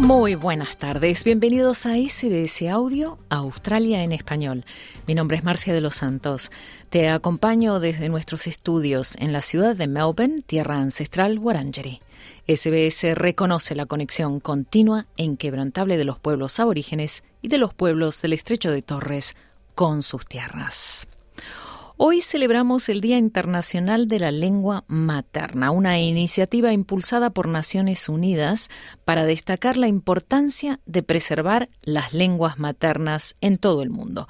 Muy buenas tardes, bienvenidos a SBS Audio Australia en español. Mi nombre es Marcia de los Santos. Te acompaño desde nuestros estudios en la ciudad de Melbourne, tierra ancestral Wurundjeri. SBS reconoce la conexión continua e inquebrantable de los pueblos aborígenes y de los pueblos del estrecho de Torres con sus tierras. Hoy celebramos el Día Internacional de la Lengua Materna, una iniciativa impulsada por Naciones Unidas para destacar la importancia de preservar las lenguas maternas en todo el mundo.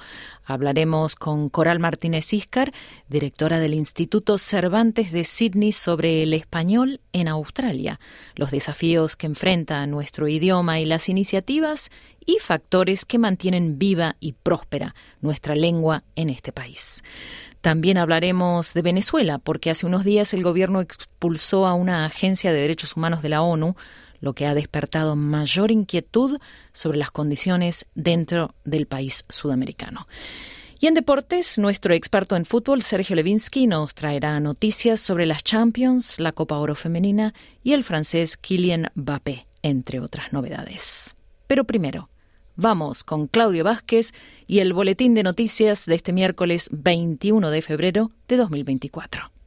Hablaremos con Coral Martínez Iscar, directora del Instituto Cervantes de Sydney, sobre el español en Australia, los desafíos que enfrenta nuestro idioma y las iniciativas y factores que mantienen viva y próspera nuestra lengua en este país. También hablaremos de Venezuela, porque hace unos días el gobierno expulsó a una agencia de derechos humanos de la ONU, lo que ha despertado mayor inquietud sobre las condiciones dentro del país sudamericano. Y en deportes, nuestro experto en fútbol, Sergio Levinsky, nos traerá noticias sobre las Champions, la Copa Oro Femenina y el francés Kylian Mbappé, entre otras novedades. Pero primero, Vamos con Claudio Vázquez y el boletín de noticias de este miércoles 21 de febrero de 2024.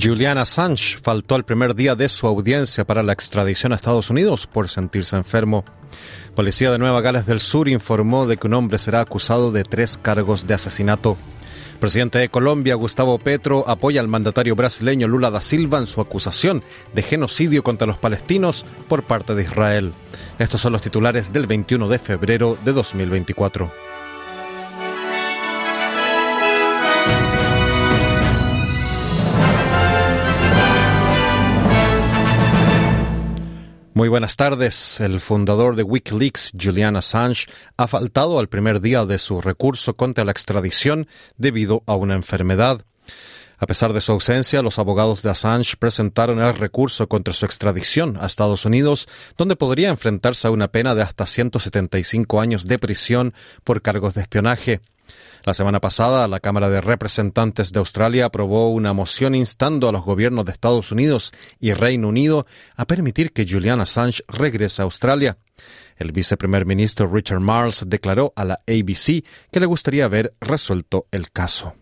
Julian Assange faltó al primer día de su audiencia para la extradición a Estados Unidos por sentirse enfermo. Policía de Nueva Gales del Sur informó de que un hombre será acusado de tres cargos de asesinato presidente de Colombia, Gustavo Petro, apoya al mandatario brasileño Lula da Silva en su acusación de genocidio contra los palestinos por parte de Israel. Estos son los titulares del 21 de febrero de 2024. Muy buenas tardes. El fundador de Wikileaks, Julian Assange, ha faltado al primer día de su recurso contra la extradición debido a una enfermedad. A pesar de su ausencia, los abogados de Assange presentaron el recurso contra su extradición a Estados Unidos, donde podría enfrentarse a una pena de hasta 175 años de prisión por cargos de espionaje. La semana pasada, la Cámara de Representantes de Australia aprobó una moción instando a los gobiernos de Estados Unidos y Reino Unido a permitir que Julian Assange regrese a Australia. El viceprimer ministro Richard Marles declaró a la ABC que le gustaría ver resuelto el caso.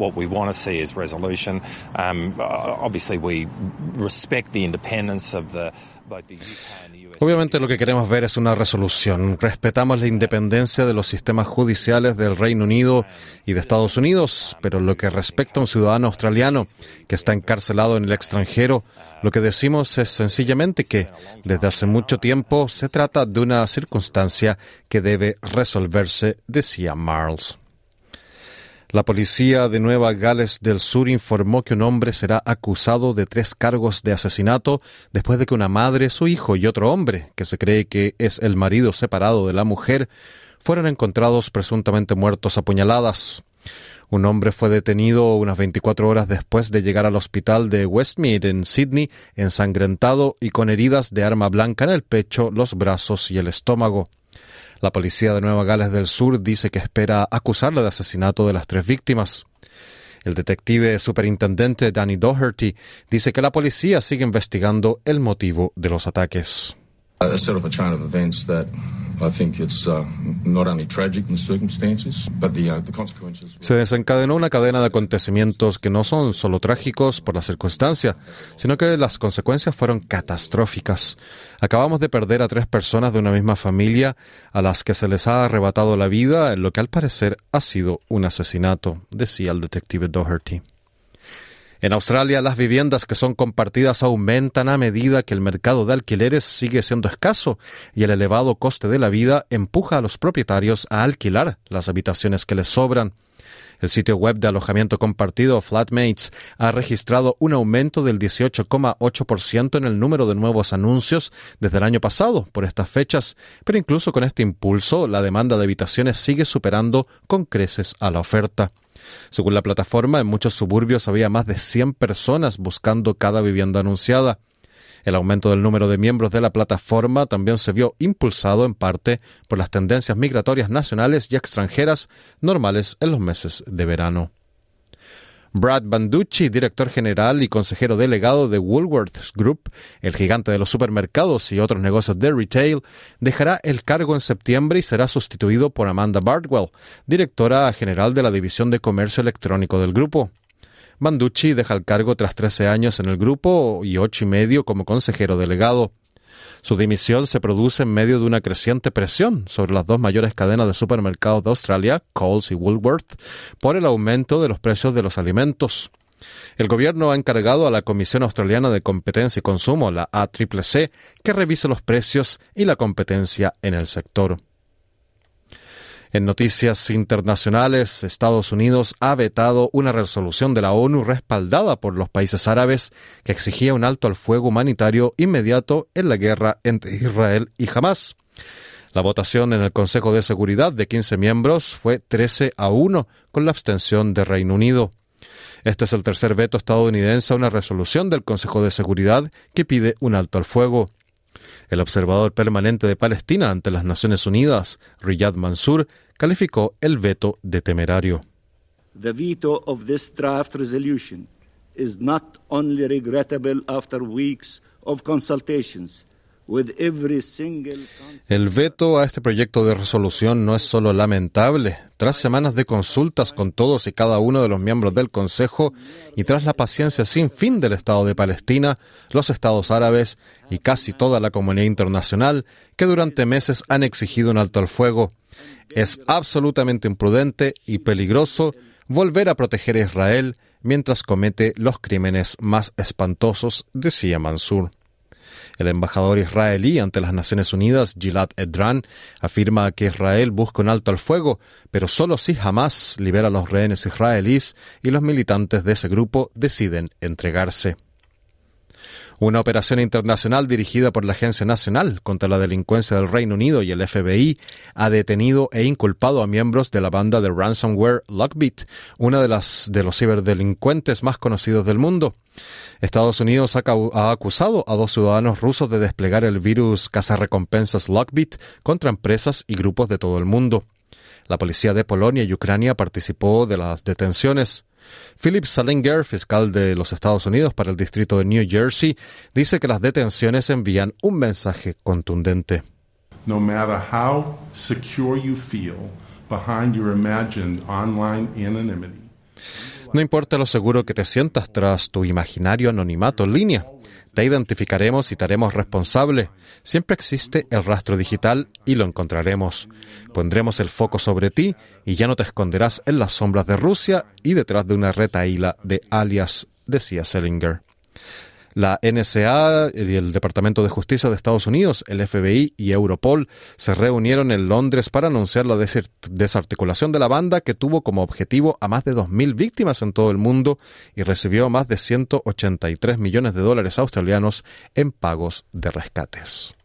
What we want to see is resolution. Obviously, we respect the independence of the both the UK and the Obviamente lo que queremos ver es una resolución. Respetamos la independencia de los sistemas judiciales del Reino Unido y de Estados Unidos, pero lo que respecta a un ciudadano australiano que está encarcelado en el extranjero, lo que decimos es sencillamente que desde hace mucho tiempo se trata de una circunstancia que debe resolverse, decía Marles. La policía de Nueva Gales del Sur informó que un hombre será acusado de tres cargos de asesinato después de que una madre, su hijo y otro hombre, que se cree que es el marido separado de la mujer, fueron encontrados presuntamente muertos a puñaladas. Un hombre fue detenido unas 24 horas después de llegar al hospital de Westmead en Sydney, ensangrentado y con heridas de arma blanca en el pecho, los brazos y el estómago. La policía de Nueva Gales del Sur dice que espera acusarle de asesinato de las tres víctimas. El detective superintendente Danny Doherty dice que la policía sigue investigando el motivo de los ataques. Se desencadenó una cadena de acontecimientos que no son solo trágicos por la circunstancia, sino que las consecuencias fueron catastróficas. Acabamos de perder a tres personas de una misma familia a las que se les ha arrebatado la vida en lo que al parecer ha sido un asesinato, decía el detective Doherty. En Australia, las viviendas que son compartidas aumentan a medida que el mercado de alquileres sigue siendo escaso y el elevado coste de la vida empuja a los propietarios a alquilar las habitaciones que les sobran. El sitio web de alojamiento compartido Flatmates ha registrado un aumento del 18,8% en el número de nuevos anuncios desde el año pasado por estas fechas, pero incluso con este impulso, la demanda de habitaciones sigue superando con creces a la oferta. Según la plataforma, en muchos suburbios había más de 100 personas buscando cada vivienda anunciada. El aumento del número de miembros de la plataforma también se vio impulsado en parte por las tendencias migratorias nacionales y extranjeras normales en los meses de verano. Brad Banducci, director general y consejero delegado de Woolworths Group, el gigante de los supermercados y otros negocios de retail, dejará el cargo en septiembre y será sustituido por Amanda Bardwell, directora general de la División de Comercio Electrónico del grupo. Banducci deja el cargo tras 13 años en el grupo y ocho y medio como consejero delegado. Su dimisión se produce en medio de una creciente presión sobre las dos mayores cadenas de supermercados de Australia, Coles y Woolworth, por el aumento de los precios de los alimentos. El gobierno ha encargado a la Comisión Australiana de Competencia y Consumo, la ACCC, que revise los precios y la competencia en el sector. En noticias internacionales, Estados Unidos ha vetado una resolución de la ONU respaldada por los países árabes que exigía un alto al fuego humanitario inmediato en la guerra entre Israel y Hamas. La votación en el Consejo de Seguridad de 15 miembros fue 13 a 1 con la abstención de Reino Unido. Este es el tercer veto estadounidense a una resolución del Consejo de Seguridad que pide un alto al fuego. El observador permanente de Palestina ante las Naciones Unidas, Riyad Mansour, calificó el veto de temerario. The veto of this draft resolution is not only regrettable after weeks of consultations, el veto a este proyecto de resolución no es solo lamentable. Tras semanas de consultas con todos y cada uno de los miembros del Consejo y tras la paciencia sin fin del Estado de Palestina, los Estados árabes y casi toda la comunidad internacional que durante meses han exigido un alto al fuego, es absolutamente imprudente y peligroso volver a proteger a Israel mientras comete los crímenes más espantosos, decía Mansur. El embajador israelí ante las Naciones Unidas, Gilad Edran, afirma que Israel busca un alto al fuego, pero solo si Hamas libera a los rehenes israelíes y los militantes de ese grupo deciden entregarse. Una operación internacional dirigida por la Agencia Nacional contra la Delincuencia del Reino Unido y el FBI ha detenido e inculpado a miembros de la banda de ransomware Lockbit, una de las de los ciberdelincuentes más conocidos del mundo. Estados Unidos ha, acusado a dos ciudadanos rusos de desplegar el virus cazarrecompensas Lockbit contra empresas y grupos de todo el mundo. La policía de Polonia y Ucrania participó de las detenciones. Philip Salinger, fiscal de los Estados Unidos para el distrito de New Jersey, dice que las detenciones envían un mensaje contundente. No matter how secure you feel behind your imagined online anonymity. No importa lo seguro que te sientas tras tu imaginario anonimato en línea. Te identificaremos y te haremos responsable. Siempre existe el rastro digital y lo encontraremos. Pondremos el foco sobre ti y ya no te esconderás en las sombras de Rusia y detrás de una retaíla de alias, decía Selinger. La NSA y el Departamento de Justicia de Estados Unidos, el FBI y Europol se reunieron en Londres para anunciar la desarticulación de la banda que tuvo como objetivo a más de 2.000 víctimas en todo el mundo y recibió más de 183 millones de dólares australianos en pagos de rescates.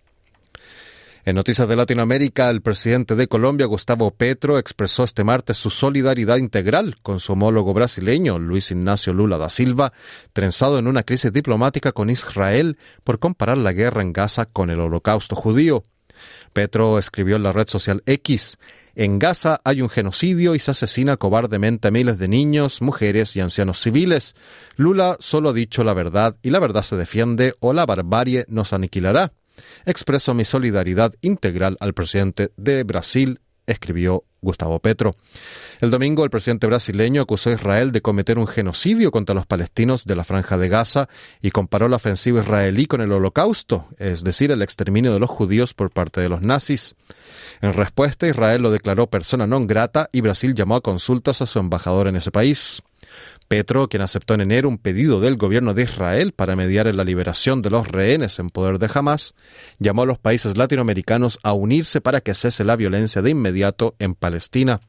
En noticias de Latinoamérica, el presidente de Colombia, Gustavo Petro, expresó este martes su solidaridad integral con su homólogo brasileño, Luis Ignacio Lula da Silva, trenzado en una crisis diplomática con Israel por comparar la guerra en Gaza con el holocausto judío. Petro escribió en la red social X, en Gaza hay un genocidio y se asesina cobardemente a miles de niños, mujeres y ancianos civiles. Lula solo ha dicho la verdad y la verdad se defiende o la barbarie nos aniquilará. Expreso mi solidaridad integral al presidente de Brasil, escribió Gustavo Petro. El domingo el presidente brasileño acusó a Israel de cometer un genocidio contra los palestinos de la franja de Gaza y comparó la ofensiva israelí con el holocausto, es decir, el exterminio de los judíos por parte de los nazis. En respuesta, Israel lo declaró persona non grata y Brasil llamó a consultas a su embajador en ese país. Petro, quien aceptó en enero un pedido del gobierno de Israel para mediar en la liberación de los rehenes en poder de Hamas, llamó a los países latinoamericanos a unirse para que cese la violencia de inmediato en Palestina.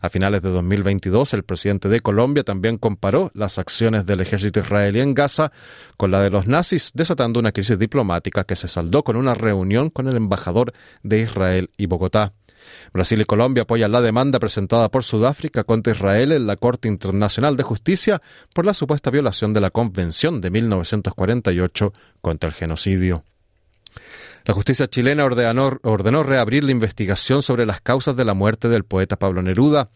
A finales de 2022, el presidente de Colombia también comparó las acciones del ejército israelí en Gaza con la de los nazis, desatando una crisis diplomática que se saldó con una reunión con el embajador de Israel y Bogotá. Brasil y Colombia apoyan la demanda presentada por Sudáfrica contra Israel en la Corte Internacional de Justicia por la supuesta violación de la Convención de 1948 contra el genocidio. La justicia chilena ordenó, reabrir la investigación sobre las causas de la muerte del poeta Pablo Neruda.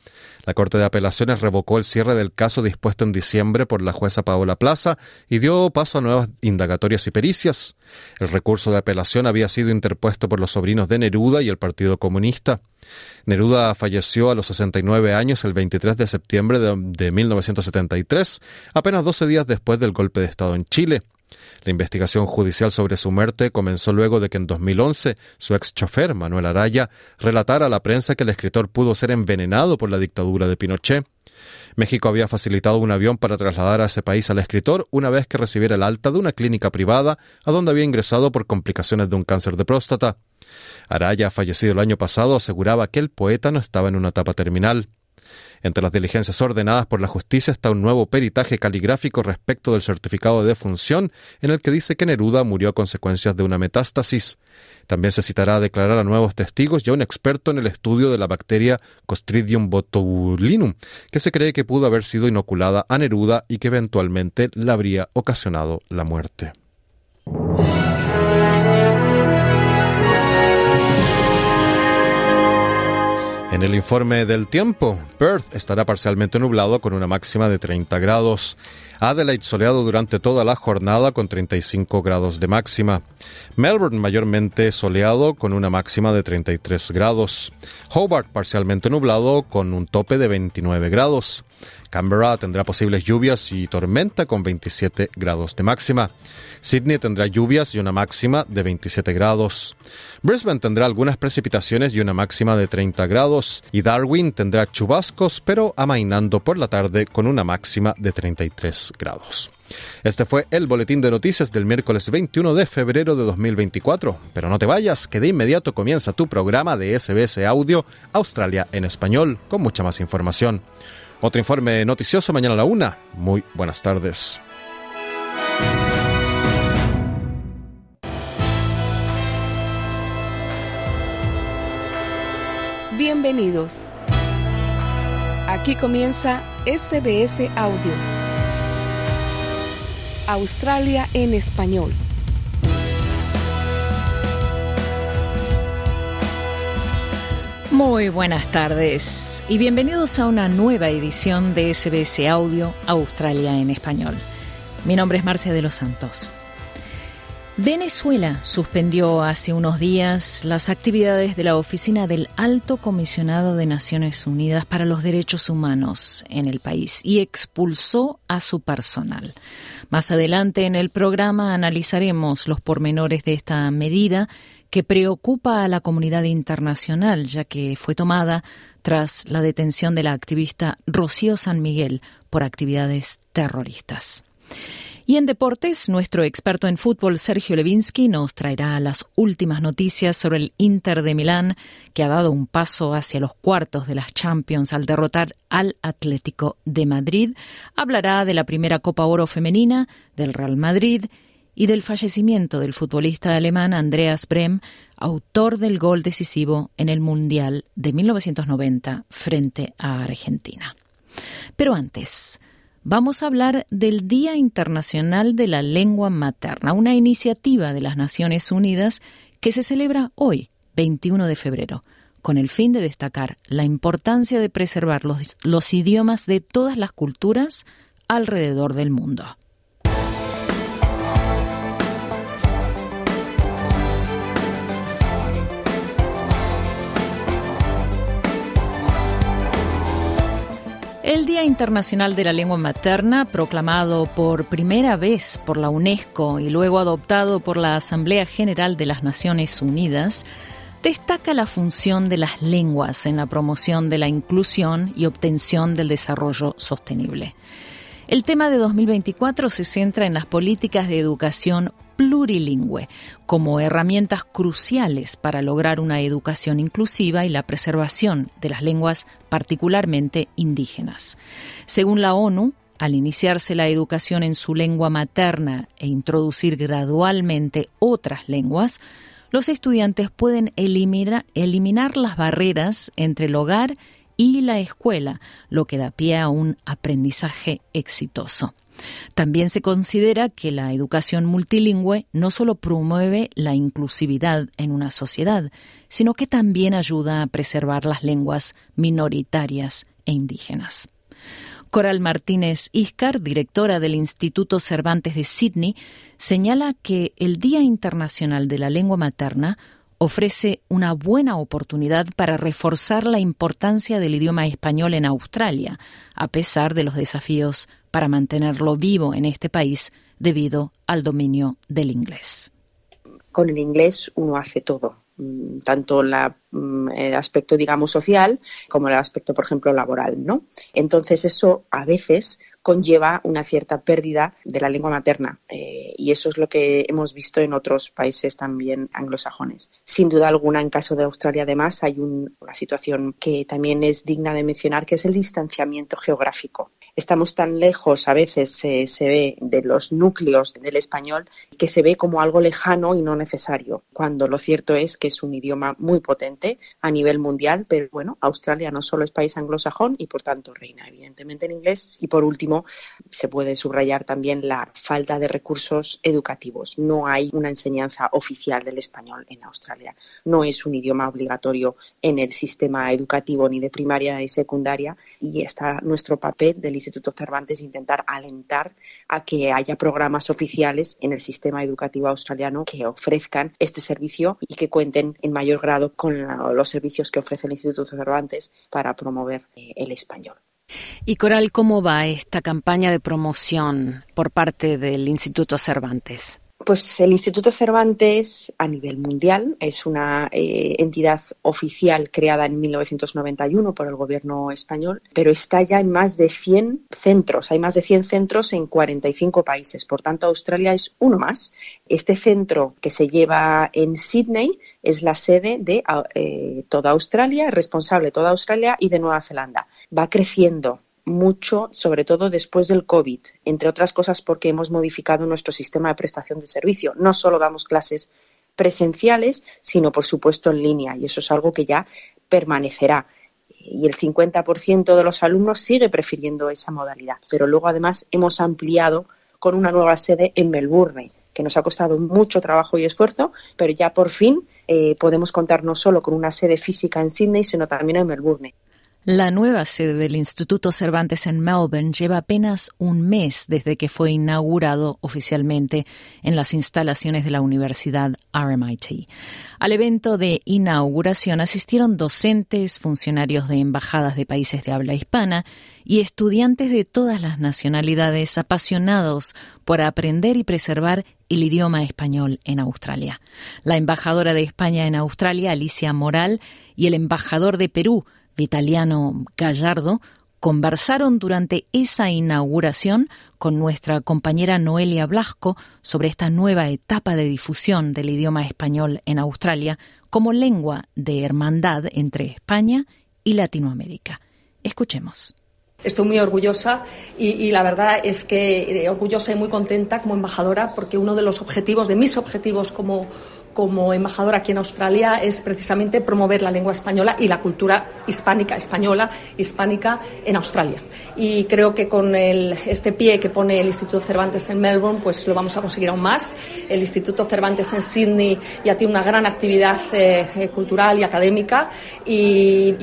La Corte de Apelaciones revocó el cierre del caso dispuesto en diciembre por la jueza Paola Plaza y dio paso a nuevas indagatorias y pericias. El recurso de apelación había sido interpuesto por los sobrinos de Neruda y el Partido Comunista. Neruda falleció a los 69 años el 23 de septiembre de, de 1973, apenas 12 días después del golpe de Estado en Chile. La investigación judicial sobre su muerte comenzó luego de que en 2011 su ex chofer, Manuel Araya, relatara a la prensa que el escritor pudo ser envenenado por la dictadura de Pinochet. México había facilitado un avión para trasladar a ese país al escritor una vez que recibiera el alta de una clínica privada a donde había ingresado por complicaciones de un cáncer de próstata. Araya, fallecido el año pasado, aseguraba que el poeta no estaba en una etapa terminal. Entre las diligencias ordenadas por la justicia está un nuevo peritaje caligráfico respecto del certificado de defunción en el que dice que Neruda murió a consecuencias de una metástasis. También se citará a declarar a nuevos testigos y a un experto en el estudio de la bacteria Costridium botulinum, que se cree que pudo haber sido inoculada a Neruda y que eventualmente le habría ocasionado la muerte. En el informe del tiempo, Perth estará parcialmente nublado con una máxima de 30 grados. Adelaide soleado durante toda la jornada con 35 grados de máxima. Melbourne mayormente soleado con una máxima de 33 grados. Hobart parcialmente nublado con un tope de 29 grados. Canberra tendrá posibles lluvias y tormenta con 27 grados de máxima. Sydney tendrá lluvias y una máxima de 27 grados. Brisbane tendrá algunas precipitaciones y una máxima de 30 grados. Y Darwin tendrá chubascos, pero amainando por la tarde con una máxima de 33 grados. Este fue el boletín de noticias del miércoles 21 de febrero de 2024. Pero no te vayas, que de inmediato comienza tu programa de SBS Audio Australia en español con mucha más información. Otro informe noticioso mañana a la una. Muy buenas tardes. Bienvenidos. Aquí comienza SBS Audio. Australia en español. Muy buenas tardes y bienvenidos a una nueva edición de SBS Audio Australia en Español. Mi nombre es Marcia de los Santos. Venezuela suspendió hace unos días las actividades de la oficina del Alto Comisionado de Naciones Unidas para los Derechos Humanos en el país y expulsó a su personal. Más adelante en el programa analizaremos los pormenores de esta medida que preocupa a la comunidad internacional, ya que fue tomada tras la detención de la activista Rocío San Miguel por actividades terroristas. Y en deportes, nuestro experto en fútbol, Sergio Levinsky, nos traerá las últimas noticias sobre el Inter de Milán, que ha dado un paso hacia los cuartos de las Champions al derrotar al Atlético de Madrid. Hablará de la primera Copa Oro femenina, del Real Madrid y del fallecimiento del futbolista alemán Andreas Brem, autor del gol decisivo en el Mundial de 1990 frente a Argentina. Pero antes, vamos a hablar del Día Internacional de la Lengua Materna, una iniciativa de las Naciones Unidas que se celebra hoy, 21 de febrero, con el fin de destacar la importancia de preservar los, los idiomas de todas las culturas alrededor del mundo. El Día Internacional de la Lengua Materna, proclamado por primera vez por la UNESCO y luego adoptado por la Asamblea General de las Naciones Unidas, destaca la función de las lenguas en la promoción de la inclusión y obtención del desarrollo sostenible. El tema de 2024 se centra en las políticas de educación plurilingüe como herramientas cruciales para lograr una educación inclusiva y la preservación de las lenguas particularmente indígenas. Según la ONU, al iniciarse la educación en su lengua materna e introducir gradualmente otras lenguas, los estudiantes pueden eliminar, las barreras entre el hogar y la escuela, lo que da pie a un aprendizaje exitoso. También se considera que la educación multilingüe no solo promueve la inclusividad en una sociedad, sino que también ayuda a preservar las lenguas minoritarias e indígenas. Coral Martínez Iscar, directora del Instituto Cervantes de Sydney, señala que el Día Internacional de la Lengua Materna ofrece una buena oportunidad para reforzar la importancia del idioma español en Australia, a pesar de los desafíos para mantenerlo vivo en este país debido al dominio del inglés. Con el inglés uno hace todo Mm, tanto mm, el aspecto, digamos, social como el aspecto, por ejemplo, laboral, ¿no? Entonces, eso a veces conlleva una cierta pérdida de la lengua materna eh, y eso es lo que hemos visto en otros países también anglosajones. Sin duda alguna, en caso de Australia, además, hay una situación que también es digna de mencionar, que es el distanciamiento geográfico estamos tan lejos, a veces se ve de los núcleos del español, que se ve como algo lejano y no necesario, cuando lo cierto es que es un idioma muy potente a nivel mundial, pero bueno, Australia no solo es país anglosajón y por tanto reina evidentemente en inglés. Y por último, se puede subrayar también la falta de recursos educativos. No hay una enseñanza oficial del español en Australia. No es un idioma obligatorio en el sistema educativo ni de primaria ni secundaria y está nuestro papel del Instituto Cervantes intentar alentar a que haya programas oficiales en el sistema educativo australiano que ofrezcan este servicio y que cuenten en mayor grado con los servicios que ofrece el Instituto Cervantes para promover eh, el español. Y Coral, ¿cómo va esta campaña de promoción por parte del Instituto Cervantes? Pues el Instituto Cervantes a nivel mundial es una eh, entidad oficial creada en 1991 por el gobierno español, pero está ya en más de 100 centros. Hay más de 100 centros en 45 países. Por tanto, Australia es uno más. Este centro que se lleva en Sydney es la sede de eh, toda Australia, responsable de toda Australia y de Nueva Zelanda. Va creciendo mucho, sobre todo después del COVID, entre otras cosas porque hemos modificado nuestro sistema de prestación de servicio. No solo damos clases presenciales, sino por supuesto en línea, y eso es algo que ya permanecerá. Y el 50% de los alumnos sigue prefiriendo esa modalidad. Pero luego, además, hemos ampliado con una nueva sede en Melbourne, que nos ha costado mucho trabajo y esfuerzo, pero ya por fin eh, podemos contar no solo con una sede física en Sydney, sino también en Melbourne. La nueva sede del Instituto Cervantes en Melbourne lleva apenas un mes desde que fue inaugurado oficialmente en las instalaciones de la Universidad RMIT. Al evento de inauguración asistieron docentes, funcionarios de embajadas de países de habla hispana y estudiantes de todas las nacionalidades apasionados por aprender y preservar el idioma español en Australia. La embajadora de España en Australia, Alicia Moral, y el embajador de Perú, Vitaliano Gallardo, conversaron durante esa inauguración con nuestra compañera Noelia Blasco sobre esta nueva etapa de difusión del idioma español en Australia como lengua de hermandad entre España y Latinoamérica. Escuchemos. Estoy muy orgullosa y, y, la verdad es que eh, orgullosa y muy contenta como embajadora porque uno de los objetivos, de mis objetivos como, como embajadora aquí en Australia es precisamente promover la lengua española y la cultura hispánica, española, hispánica en Australia. Y creo que con este pie que pone el Instituto Cervantes en Melbourne, pues lo vamos a conseguir aún más. El Instituto Cervantes en Sydney ya tiene una gran actividad eh, eh, cultural y académica y,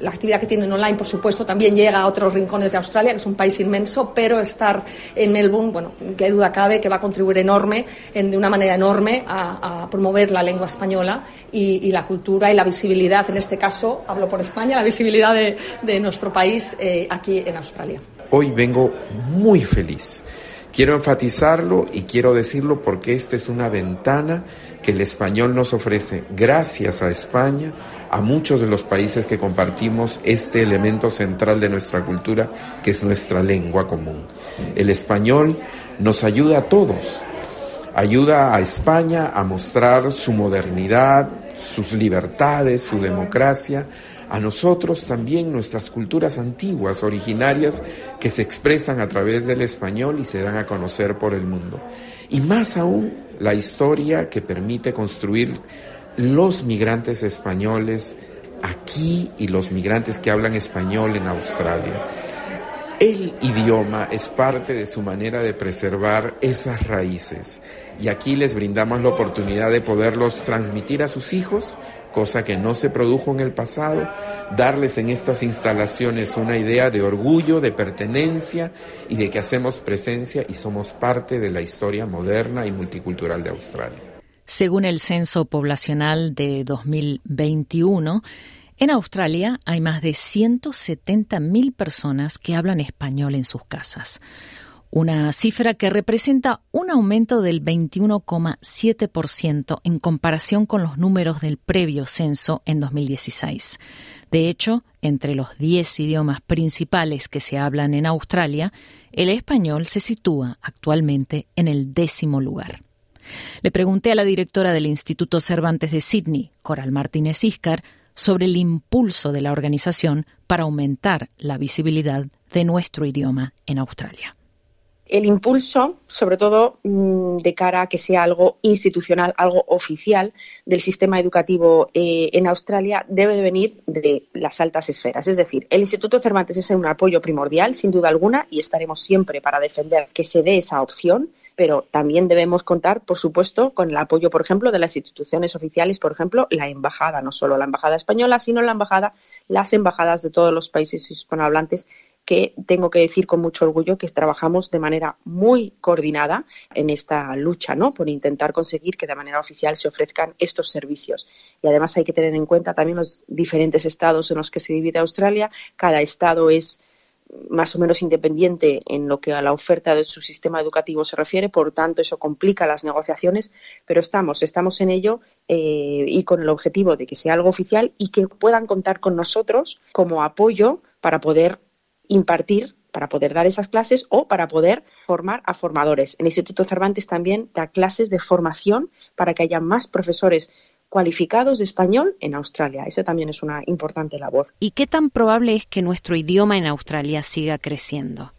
la actividad que tienen online, por supuesto, también llega a otros rincones de Australia, que es un país inmenso, pero estar en Melbourne, bueno, qué duda cabe que va a contribuir enorme, de una manera enorme a, a promover promover la lengua española y, la cultura y la visibilidad, en este caso, hablo por España, la visibilidad de, nuestro país eh, aquí en Australia. Hoy vengo muy feliz Quiero enfatizarlo y quiero decirlo porque esta es una ventana que el español nos ofrece gracias a España a muchos de los países que compartimos este elemento central de nuestra cultura, que es nuestra lengua común. El español nos ayuda a todos, ayuda a España a mostrar su modernidad, sus libertades, su democracia, a nosotros también nuestras culturas antiguas, originarias, que se expresan a través del español y se dan a conocer por el mundo. Y más aún la historia que permite construir los migrantes españoles aquí y los migrantes que hablan español en Australia. El idioma es parte de su manera de preservar esas raíces y aquí les brindamos la oportunidad de poderlos transmitir a sus hijos, cosa que no se produjo en el pasado, darles en estas instalaciones una idea de orgullo, de pertenencia y de que hacemos presencia y somos parte de la historia moderna y multicultural de Australia. Según el Censo Poblacional de 2021, en Australia hay más de 170.000 personas que hablan español en sus casas, una cifra que representa un aumento del 21,7% en comparación con los números del previo censo en 2016. De hecho, entre los 10 idiomas principales que se hablan en Australia, el español se sitúa actualmente en el décimo lugar. Le pregunté a la directora del Instituto Cervantes de Sydney, Coral Martínez Iscar, sobre el impulso de la organización para aumentar la visibilidad de nuestro idioma en Australia. El impulso, sobre todo mm, de cara a que sea algo institucional, algo oficial del sistema educativo eh, en Australia, debe de venir de las altas esferas. Es decir, el Instituto Cervantes es un apoyo primordial, sin duda alguna, y estaremos siempre para defender que se dé esa opción pero también debemos contar, por supuesto, con el apoyo, por ejemplo, de las instituciones oficiales, por ejemplo, la embajada, no solo la embajada española, sino la embajada, las embajadas de todos los países hispanohablantes que tengo que decir con mucho orgullo que trabajamos de manera muy coordinada en esta lucha, ¿no? Por intentar conseguir que de manera oficial se ofrezcan estos servicios. Y además hay que tener en cuenta también los diferentes estados en los que se divide Australia. Cada estado es más o menos independiente en lo que a la oferta de su sistema educativo se refiere, por tanto eso complica las negociaciones, pero estamos, estamos en ello eh, y con el objetivo de que sea algo oficial y que puedan contar con nosotros como apoyo para poder impartir para poder dar esas clases o para poder formar a formadores. El Instituto Cervantes también da clases de formación para que haya más profesores cualificados de español en Australia. Esa también es una importante labor. ¿Y qué tan probable es que nuestro idioma en Australia siga creciendo?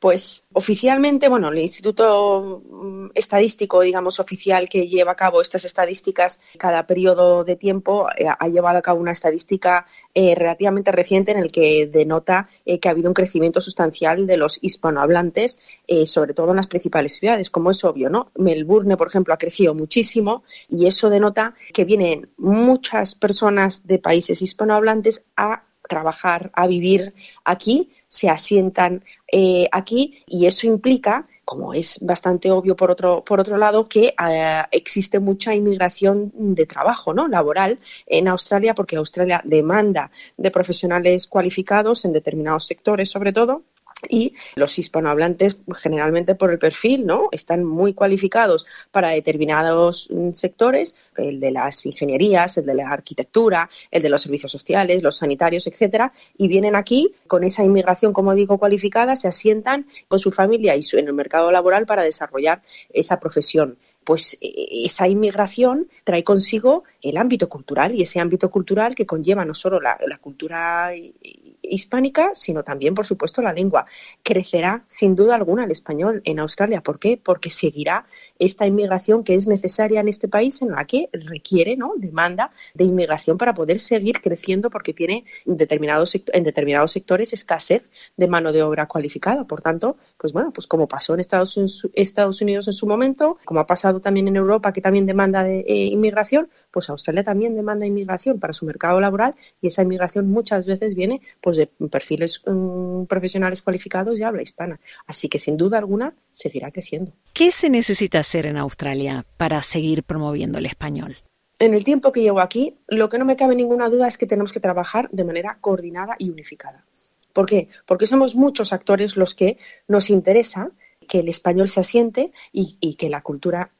Pues oficialmente, bueno, el Instituto mm, Estadístico, digamos, oficial que lleva a cabo estas estadísticas cada periodo de tiempo eh, ha llevado a cabo una estadística eh, relativamente reciente en el que denota eh, que ha habido un crecimiento sustancial de los hispanohablantes, sobre todo en las principales ciudades, como es obvio, ¿no? Melbourne, por ejemplo, ha crecido muchísimo y eso denota que vienen muchas personas de países hispanohablantes a trabajar, a vivir aquí, se asientan eh, aquí y eso implica como es bastante obvio por otro, por otro lado, que eh, existe mucha inmigración de trabajo ¿no? laboral en Australia, porque Australia demanda de profesionales cualificados en determinados sectores, sobre todo, y los hispanohablantes generalmente por el perfil no están muy cualificados para determinados mm, sectores el de las ingenierías el de la arquitectura el de los servicios sociales los sanitarios etcétera y vienen aquí con esa inmigración como digo cualificada se asientan con su familia y en el mercado laboral para desarrollar esa profesión. Pues e, esa inmigración trae consigo el ámbito cultural y ese ámbito cultural que conlleva no solo la, la cultura hispánica, sino también, por supuesto, la lengua. Crecerá, sin duda alguna, el español en Australia. ¿Por qué? Porque seguirá esta inmigración que es necesaria en este país, en la que requiere, ¿no? Demanda de inmigración para poder seguir creciendo, porque tiene determinados, en determinados sectores escasez de mano de obra cualificada. Por tanto, pues bueno, pues como pasó en Estados, Unidos en su momento, como ha pasado también en Europa, que también demanda de eh, inmigración, pues Australia también demanda inmigración para su mercado laboral y esa inmigración muchas veces viene pues de perfiles mm, profesionales cualificados y habla hispana. Así que sin duda alguna seguirá creciendo. ¿Qué se necesita hacer en Australia para seguir promoviendo el español? En el tiempo que llevo aquí, lo que no me cabe ninguna duda es que tenemos que trabajar de manera coordinada y unificada. ¿Por qué? Porque somos muchos actores los que nos interesa que el español se asiente y, y que la cultura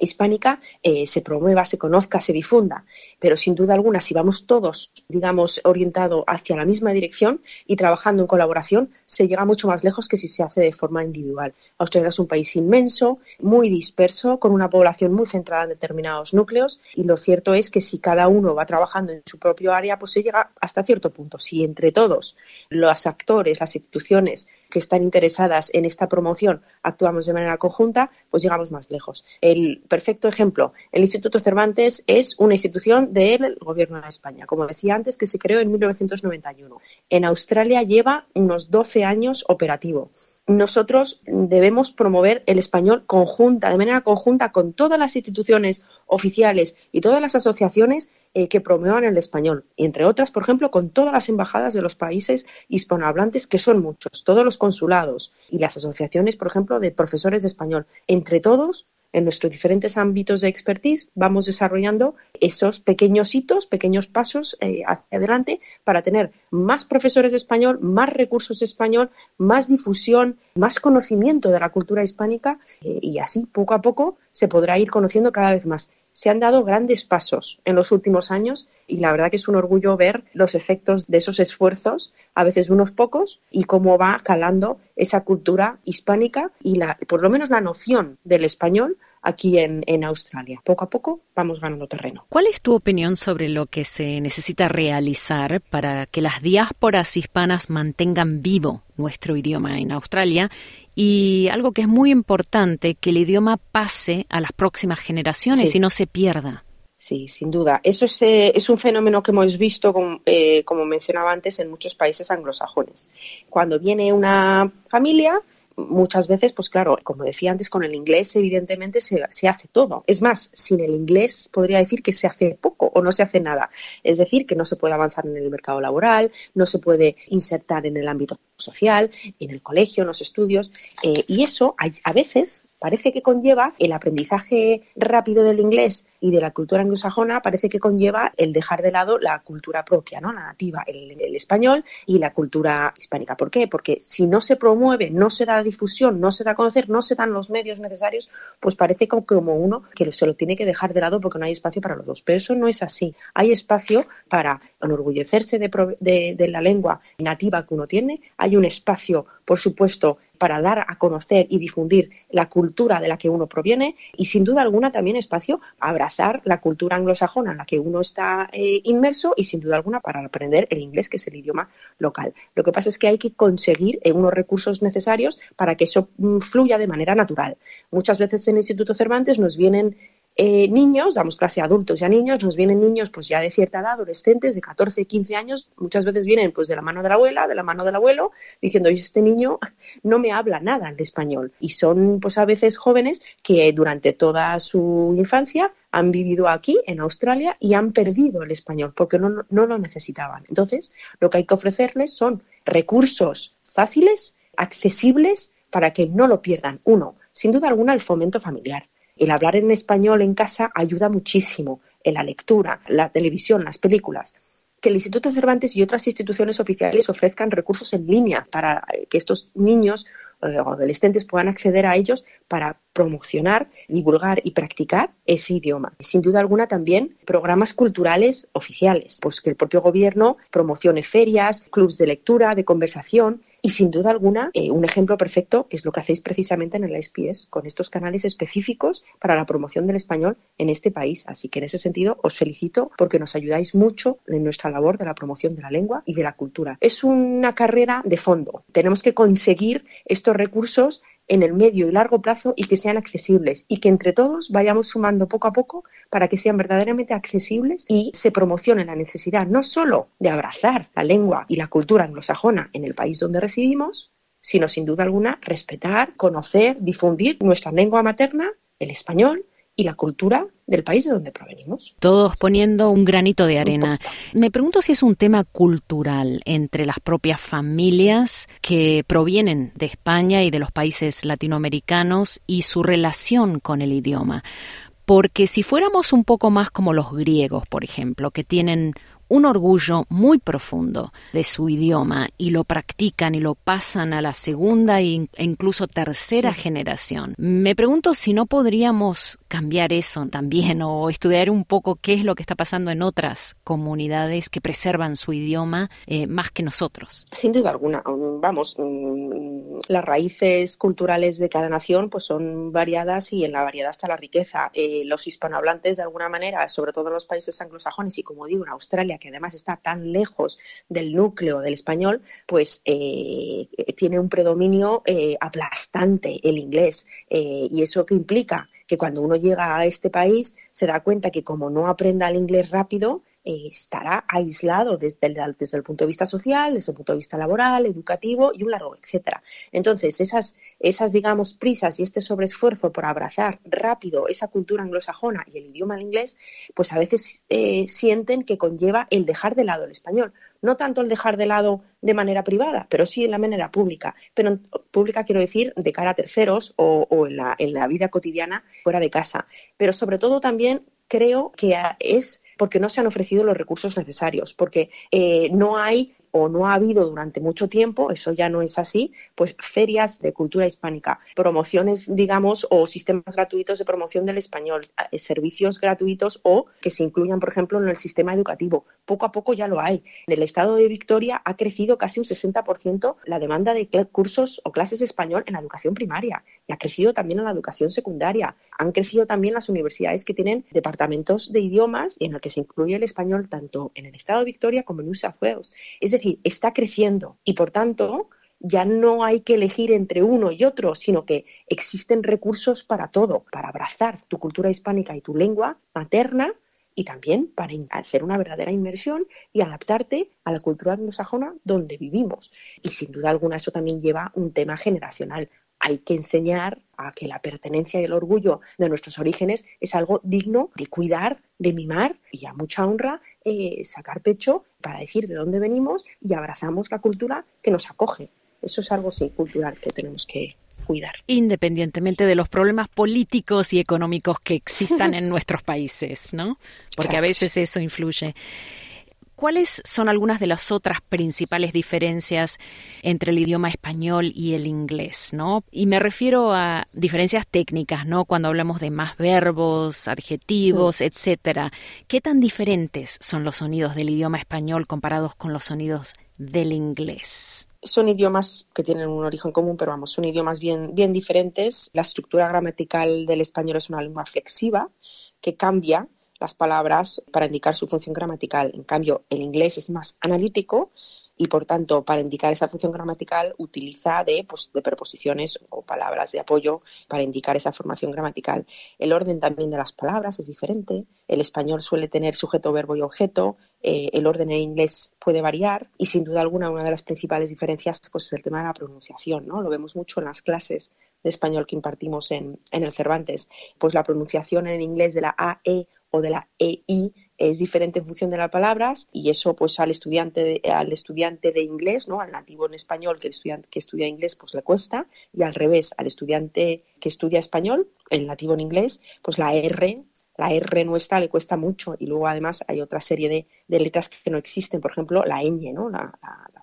hispánica eh, se promueva, se conozca, se difunda. Pero sin duda alguna, si vamos todos, digamos, orientados hacia la misma dirección y trabajando en colaboración, se llega mucho más lejos que si se hace de forma individual. Australia es un país inmenso, muy disperso, con una población muy centrada en determinados núcleos y lo cierto es que si cada uno va trabajando en su propio área, pues se llega hasta cierto punto. Si entre todos los actores, las instituciones, que están interesadas en esta promoción actuamos de manera conjunta, pues llegamos más lejos. El perfecto ejemplo, el Instituto Cervantes es una institución del Gobierno de España, como decía antes, que se creó en 1991. En Australia lleva unos 12 años operativo. Nosotros debemos promover el español conjunta, de manera conjunta con todas las instituciones oficiales y todas las asociaciones eh, que promuevan el español, entre otras, por ejemplo, con todas las embajadas de los países hispanohablantes, que son muchos, todos los consulados y las asociaciones, por ejemplo, de profesores de español. Entre todos, en nuestros diferentes ámbitos de expertise, vamos desarrollando esos pequeños hitos, pequeños pasos eh, hacia adelante para tener más profesores de español, más recursos de español, más difusión, más conocimiento de la cultura hispánica eh, y así poco a poco se podrá ir conociendo cada vez más. Se han dado grandes pasos en los últimos años y la verdad que es un orgullo ver los efectos de esos esfuerzos, a veces de unos pocos, y cómo va calando esa cultura hispánica y la, por lo menos la noción del español aquí en, en Australia. Poco a poco vamos ganando terreno. ¿Cuál es tu opinión sobre lo que se necesita realizar para que las diásporas hispanas mantengan vivo nuestro idioma en Australia y algo que es muy importante, que el idioma pase a las próximas generaciones y no se pierda. Sí, sin duda. Eso es, eh, es un fenómeno que hemos visto, eh, como mencionaba antes, en muchos países anglosajones. Cuando viene una familia, muchas veces, pues claro, como decía antes, con el inglés evidentemente se, se, hace todo. Es más, sin el inglés podría decir que se hace poco o no se hace nada. Es decir, que no se puede avanzar en el mercado laboral, no se puede insertar en el ámbito social, en el colegio, en los estudios. Eh, y eso a veces parece que conlleva el aprendizaje rápido del inglés y de la cultura anglosajona, parece que conlleva el dejar de lado la cultura propia, ¿no? la nativa, el, español y la cultura hispánica. ¿Por qué? Porque si no se promueve, no se da difusión, no se da a conocer, no se dan los medios necesarios, pues parece como, uno que se lo tiene que dejar de lado porque no hay espacio para los dos. Pero eso no es así. Hay espacio para enorgullecerse de, de la lengua nativa que uno tiene, hay un espacio, por supuesto, para dar a conocer y difundir la cultura de la que uno proviene y sin duda alguna también espacio a abrazar la cultura anglosajona en la que uno está eh, inmerso y sin duda alguna para aprender el inglés que es el idioma local. Lo que pasa es que hay que conseguir eh, unos recursos necesarios para que eso mm, fluya de manera natural. Muchas veces en el Instituto Cervantes nos vienen eh, niños, damos clase a adultos y a niños, nos vienen niños pues ya de cierta edad, adolescentes de 14, 15 años, muchas veces vienen pues de la mano de la abuela, de la mano del abuelo, diciendo, este niño no me habla nada de español. Y son pues a veces jóvenes que durante toda su infancia han vivido aquí en Australia y han perdido el español porque no, no lo necesitaban. Entonces, lo que hay que ofrecerles son recursos fáciles, accesibles, para que no lo pierdan. Uno, sin duda alguna, el fomento familiar el hablar en español en casa ayuda muchísimo en la lectura, la televisión, las películas. Que el Instituto Cervantes y otras instituciones oficiales ofrezcan recursos en línea para que estos niños eh, o adolescentes puedan acceder a ellos para promocionar, divulgar y practicar ese idioma. Sin duda alguna también programas culturales oficiales, pues que el propio gobierno promocione ferias, clubs de lectura, de conversación y sin duda alguna, eh, un ejemplo perfecto es lo que hacéis precisamente en el SPS, con estos canales específicos para la promoción del español en este país. Así que en ese sentido os felicito porque nos ayudáis mucho en nuestra labor de la promoción de la lengua y de la cultura. Es una carrera de fondo. Tenemos que conseguir estos recursos en el medio y largo plazo y que sean accesibles y que entre todos vayamos sumando poco a poco para que sean verdaderamente accesibles y se promocione la necesidad no solo de abrazar la lengua y la cultura anglosajona en el país donde residimos, sino sin duda alguna respetar, conocer, difundir nuestra lengua materna, el español, y la cultura del país de donde provenimos. Todos poniendo un granito de arena. Me pregunto si es un tema cultural entre las propias familias que provienen de España y de los países latinoamericanos y su relación con el idioma. Porque si fuéramos un poco más como los griegos, por ejemplo, que tienen un orgullo muy profundo de su idioma y lo practican y lo pasan a la segunda e incluso tercera generación. Me pregunto si no podríamos cambiar eso también o estudiar un poco qué es lo que está pasando en otras comunidades que preservan su idioma eh, más que nosotros. Sin duda alguna. Vamos, mm, las raíces culturales de cada nación pues son variadas y en la variedad está la riqueza. Eh, los hispanohablantes, de alguna manera, sobre todo en los países anglosajones y como digo, en Australia, que además está tan lejos del núcleo del español, pues eh, tiene un predominio eh, aplastante el inglés. ¿Y eso qué implica? Que cuando uno llega a este país se da cuenta que como no aprenda el inglés rápido, estará aislado desde el, desde el punto de vista social, desde el punto de vista laboral, educativo y un largo etcétera. Entonces, esas, esas, digamos, prisas y este sobreesfuerzo por abrazar rápido esa cultura anglosajona y el idioma inglés, pues a veces eh, sienten que conlleva el dejar de lado el español. No tanto el dejar de lado de manera privada, pero sí en la manera pública. Pero pública quiero decir de cara a terceros o, o en, la, en la vida cotidiana fuera de casa. Pero sobre todo también creo que es porque no se han ofrecido los recursos necesarios, porque eh, no hay o no ha habido durante mucho tiempo, eso ya no es así, pues ferias de cultura hispánica, promociones, digamos, o sistemas gratuitos de promoción del español, eh, servicios gratuitos o que se incluyan, por ejemplo, en el sistema educativo. Poco a poco ya lo hay. En el estado de Victoria ha crecido casi un 60% la demanda de cursos o clases de español en la educación primaria y ha crecido también en la educación secundaria. Han crecido también las universidades que tienen departamentos de idiomas en el que se incluye el español tanto en el estado de Victoria como en New South Wales. Es decir, está creciendo y por tanto ya no hay que elegir entre uno y otro, sino que existen recursos para todo, para abrazar tu cultura hispánica y tu lengua materna y también para hacer una verdadera inmersión y adaptarte a la cultura anglosajona donde vivimos. Y sin duda alguna eso también lleva un tema generacional. Hay que enseñar a que la pertenencia y el orgullo de nuestros orígenes es algo digno de cuidar, de mimar y a mucha honra eh, sacar pecho para decir de dónde venimos y abrazamos la cultura que nos acoge. Eso es algo, sí, cultural que tenemos que cuidar. Independientemente de los problemas políticos y económicos que existan en nuestros países, ¿no? Porque a veces eso influye. ¿Cuáles son algunas de las otras principales diferencias entre el idioma español y el inglés, no? Y me refiero a diferencias técnicas, ¿no? Cuando hablamos de más verbos, adjetivos, mm. etcétera. ¿Qué tan diferentes son los sonidos del idioma español comparados con los sonidos del inglés? son idiomas que tienen un origen común, pero vamos, son idiomas bien, bien diferentes. La estructura gramatical del español es una lengua flexiva que cambia las palabras para indicar su función gramatical. En cambio, el inglés es más analítico y, por tanto, para indicar esa función gramatical utiliza de, pues, de preposiciones o palabras de apoyo para indicar esa formación gramatical. El orden también de las palabras es diferente. El español suele tener sujeto, verbo y objeto. Eh, el orden en inglés puede variar y, sin duda alguna, una de las principales diferencias pues, es el tema de la pronunciación. ¿no? Lo vemos mucho en las clases de español que impartimos en, en el Cervantes. Pues la pronunciación en inglés de la A, E o de la EI es diferente en función de las palabras y eso pues al estudiante de, al estudiante de inglés, ¿no? al nativo en español que el estudiante que estudia inglés pues le cuesta y al revés al estudiante que estudia español, el nativo en inglés, pues la R la R nuestra le cuesta mucho y luego además hay otra serie de, letras que no existen, por ejemplo la ñ, ¿no? La,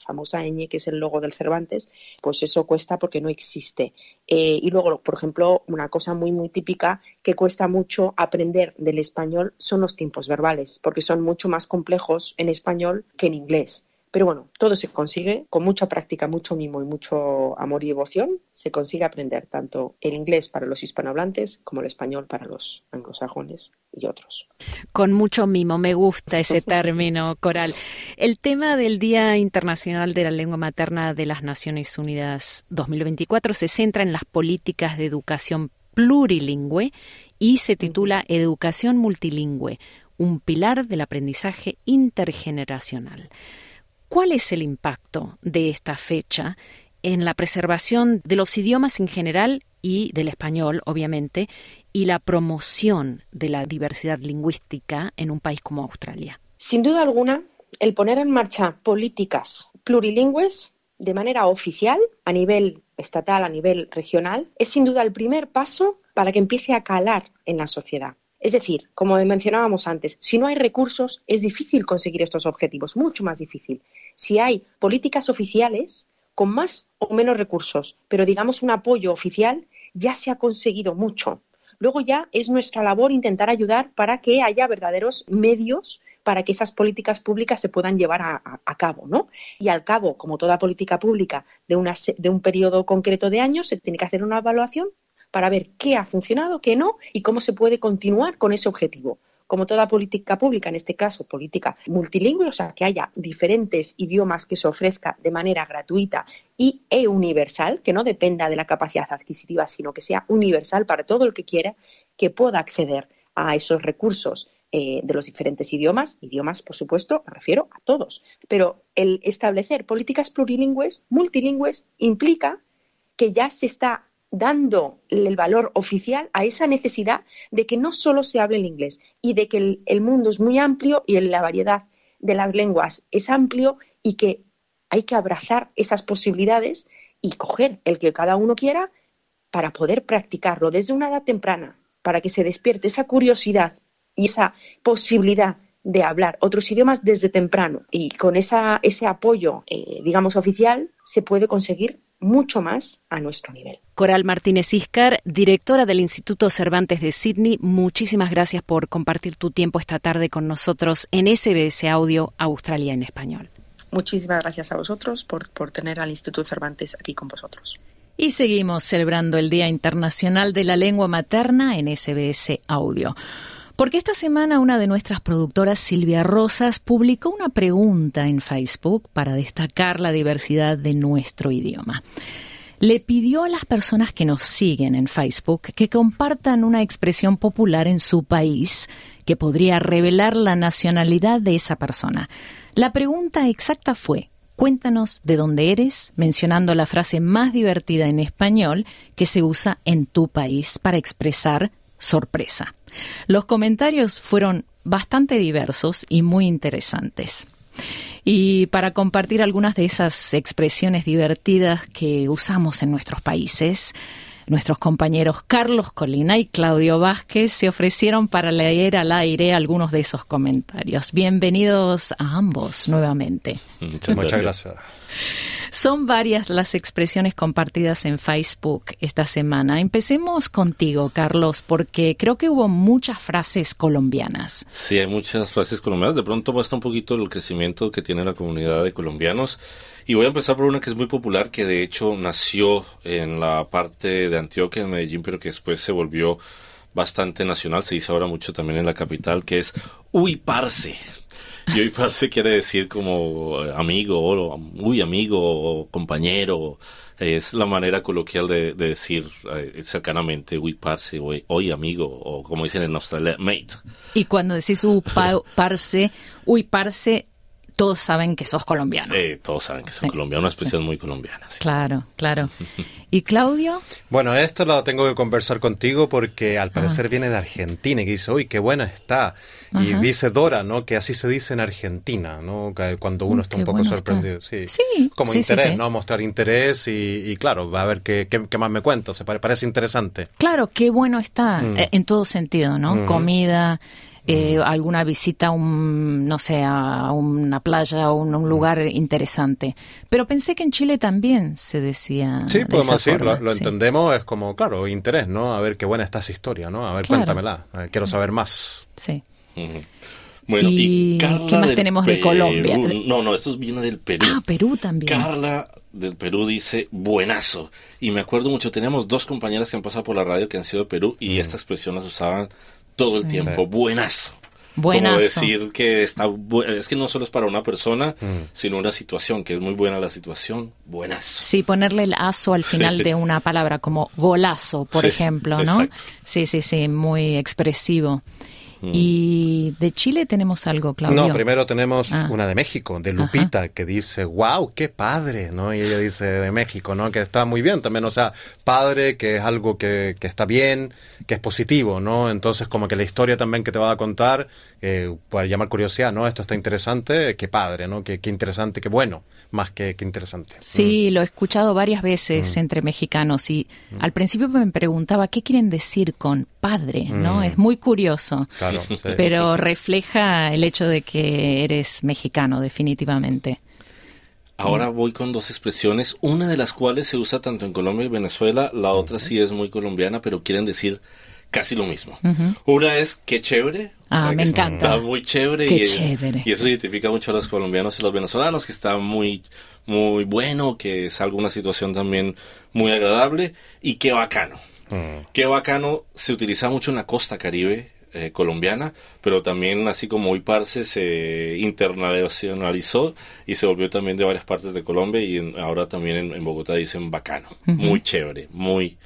famosa ñ que es el logo del Cervantes, pues eso cuesta porque no existe. Eh, y luego, por ejemplo, una cosa muy muy típica que cuesta mucho aprender del español son los tiempos verbales, porque son mucho más complejos en español que en inglés. Pero bueno, todo se consigue con mucha práctica, mucho mimo y mucho amor y devoción. Se consigue aprender tanto el inglés para los hispanohablantes como el español para los anglosajones y otros. Con mucho mimo, me gusta ese término, Coral. El tema del Día Internacional de la Lengua Materna de las Naciones Unidas 2024 se centra en las políticas de educación plurilingüe y se titula Educación Multilingüe, un pilar del aprendizaje intergeneracional. ¿Cuál es el impacto de esta fecha en la preservación de los idiomas en general y del español, obviamente, y la promoción de la diversidad lingüística en un país como Australia? Sin duda alguna, el poner en marcha políticas plurilingües de manera oficial, a nivel estatal, a nivel regional, es sin duda el primer paso para que empiece a calar en la sociedad. Es decir, como mencionábamos antes, si no hay recursos es difícil conseguir estos objetivos, mucho más difícil. Si hay políticas oficiales con más o menos recursos, pero digamos un apoyo oficial, ya se ha conseguido mucho. Luego ya es nuestra labor intentar ayudar para que haya verdaderos medios para que esas políticas públicas se puedan llevar a, cabo, ¿no? Y al cabo, como toda política pública de, de un periodo concreto de años, se tiene que hacer una evaluación para ver qué ha funcionado, qué no y cómo se puede continuar con ese objetivo. Como toda política pública, en este caso política multilingüe, o sea, que haya diferentes idiomas que se ofrezca de manera gratuita y universal, que no dependa de la capacidad adquisitiva, sino que sea universal para todo el que quiera, que pueda acceder a esos recursos eh, de los diferentes idiomas, idiomas, por supuesto, me refiero a todos, pero el establecer políticas plurilingües, multilingües, implica que ya se está dando el valor oficial a esa necesidad de que no solo se hable el inglés y de que el, mundo es muy amplio y la variedad de las lenguas es amplio y que hay que abrazar esas posibilidades y coger el que cada uno quiera para poder practicarlo desde una edad temprana, para que se despierte esa curiosidad y esa posibilidad de hablar otros idiomas desde temprano. Y con esa, ese apoyo, eh, digamos, oficial, se puede conseguir mucho más a nuestro nivel. Coral Martínez Iscar, directora del Instituto Cervantes de Sydney, muchísimas gracias por compartir tu tiempo esta tarde con nosotros en SBS Audio Australia en Español. Muchísimas gracias a vosotros por, por tener al Instituto Cervantes aquí con vosotros. Y seguimos celebrando el Día Internacional de la Lengua Materna en SBS Audio. Porque esta semana una de nuestras productoras, Silvia Rosas, publicó una pregunta en Facebook para destacar la diversidad de nuestro idioma. Le pidió a las personas que nos siguen en Facebook que compartan una expresión popular en su país que podría revelar la nacionalidad de esa persona. La pregunta exacta fue, cuéntanos de dónde eres, mencionando la frase más divertida en español que se usa en tu país para expresar sorpresa. Los comentarios fueron bastante diversos y muy interesantes. Y para compartir algunas de esas expresiones divertidas que usamos en nuestros países, nuestros compañeros Carlos Colina y Claudio Vázquez se ofrecieron para leer al aire algunos de esos comentarios. Bienvenidos a ambos nuevamente. Muchas, gracias. Son varias las expresiones compartidas en Facebook esta semana. Empecemos contigo, Carlos, porque creo que hubo muchas frases colombianas. Sí, hay muchas frases colombianas. De pronto muestra un poquito el crecimiento que tiene la comunidad de colombianos. Y voy a empezar por una que es muy popular, que de hecho nació en la parte de Antioquia, en Medellín, pero que después se volvió bastante nacional, se dice ahora mucho también en la capital, que es uy, parce. Y hoy parce quiere decir como eh, amigo, o muy amigo, o compañero. Es la manera coloquial de, decir eh, cercanamente, uy, parce, hoy, amigo, o como dicen en Australia, mate. Y cuando decís uy, parce, uy, parce, todos saben que sos colombiano. Eh, todos saben que sos colombiano, una expresión muy colombiana. Claro, claro. ¿Y Claudio? Bueno, esto lo tengo que conversar contigo porque al parecer viene de Argentina y que dice, uy, qué buena está. Y dice Dora, ¿no? Que así se dice en Argentina, ¿no? Cuando uno está un poco sorprendido. Sí. Como interés, ¿no? Mostrar interés y, claro, va a ver qué, qué, más me cuenta. Se parece interesante. Claro, qué bueno está mm. eh, en todo sentido, ¿no? Comida, eh, alguna visita a un, no sé, a una playa o un, un, lugar interesante. Pero pensé que en Chile también se decía. Sí, podemos decir, lo, entendemos, es como, claro, interés, ¿no? A ver qué buena está esa historia, ¿no? A ver, cuéntamela, quiero saber más. Sí. Bueno, y, ¿qué más tenemos de Colombia? No, no, esto viene del Perú. Ah, Perú también. Carla del Perú dice buenazo. Y me acuerdo mucho, tenemos dos compañeras que han pasado por la radio que han sido de Perú y esta expresión las usaban todo el tiempo. Buenazo. Buenazo. Como decir que está es que no solo es para una persona, mm. sino una situación, que es muy buena la situación, buenazo. Sí, ponerle el aso al final de una palabra, como golazo, por ejemplo, ¿no? Sí, sí, sí, muy expresivo. Mm. Y de Chile tenemos algo, Claudio. No, primero tenemos ah. una de México, de Lupita, que dice, wow, qué padre, ¿no? Y ella dice de México, ¿no? Que está muy bien también, o sea, padre, que es algo que, que está bien, que es positivo, ¿no? Entonces, como que la historia también que te va a contar, eh, para llamar curiosidad, ¿no? Esto está interesante, qué padre, ¿no? Qué, qué interesante, qué bueno, más que, qué interesante. Sí, mm. lo he escuchado varias veces mm. entre mexicanos y al principio me preguntaba, ¿qué quieren decir con padre, ¿no? Mm. Es muy curioso. Claro, Pero refleja el hecho de que eres mexicano, definitivamente. Ahora voy con dos expresiones, una de las cuales se usa tanto en Colombia y Venezuela, la otra sí es muy colombiana, pero quieren decir casi lo mismo. Una es que chévere. Ah, me encanta. Está muy chévere. Qué y, chévere. y eso identifica mucho a los colombianos y los venezolanos, que está muy, muy bueno, que es alguna situación también muy agradable. Y qué bacano. Mm. Qué bacano se utiliza mucho en la costa caribe eh, colombiana, pero también así como hoy Parce se internacionalizó y se volvió también de varias partes de Colombia y ahora también en, Bogotá dicen bacano, muy chévere, muy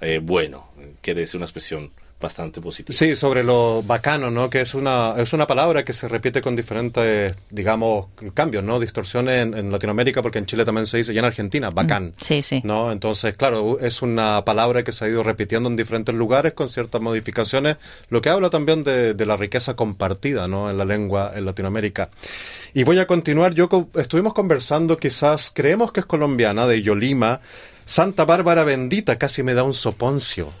eh, bueno, quiere decir una expresión bastante positivo. Sí, sobre lo bacano, ¿no? Que es una, es una palabra que se repite con diferentes, digamos, cambios, ¿no? Distorsiones en, Latinoamérica, porque en Chile también se dice, y en Argentina, mm, bacán. sí, sí. ¿No? Entonces, claro, es una palabra que se ha ido repitiendo en diferentes lugares con ciertas modificaciones, lo que habla también de, de la riqueza compartida, ¿no? En la lengua en Latinoamérica. Y voy a continuar, yo estuvimos conversando, quizás creemos que es colombiana, de Yolima, Santa Bárbara bendita, casi me da un soponcio.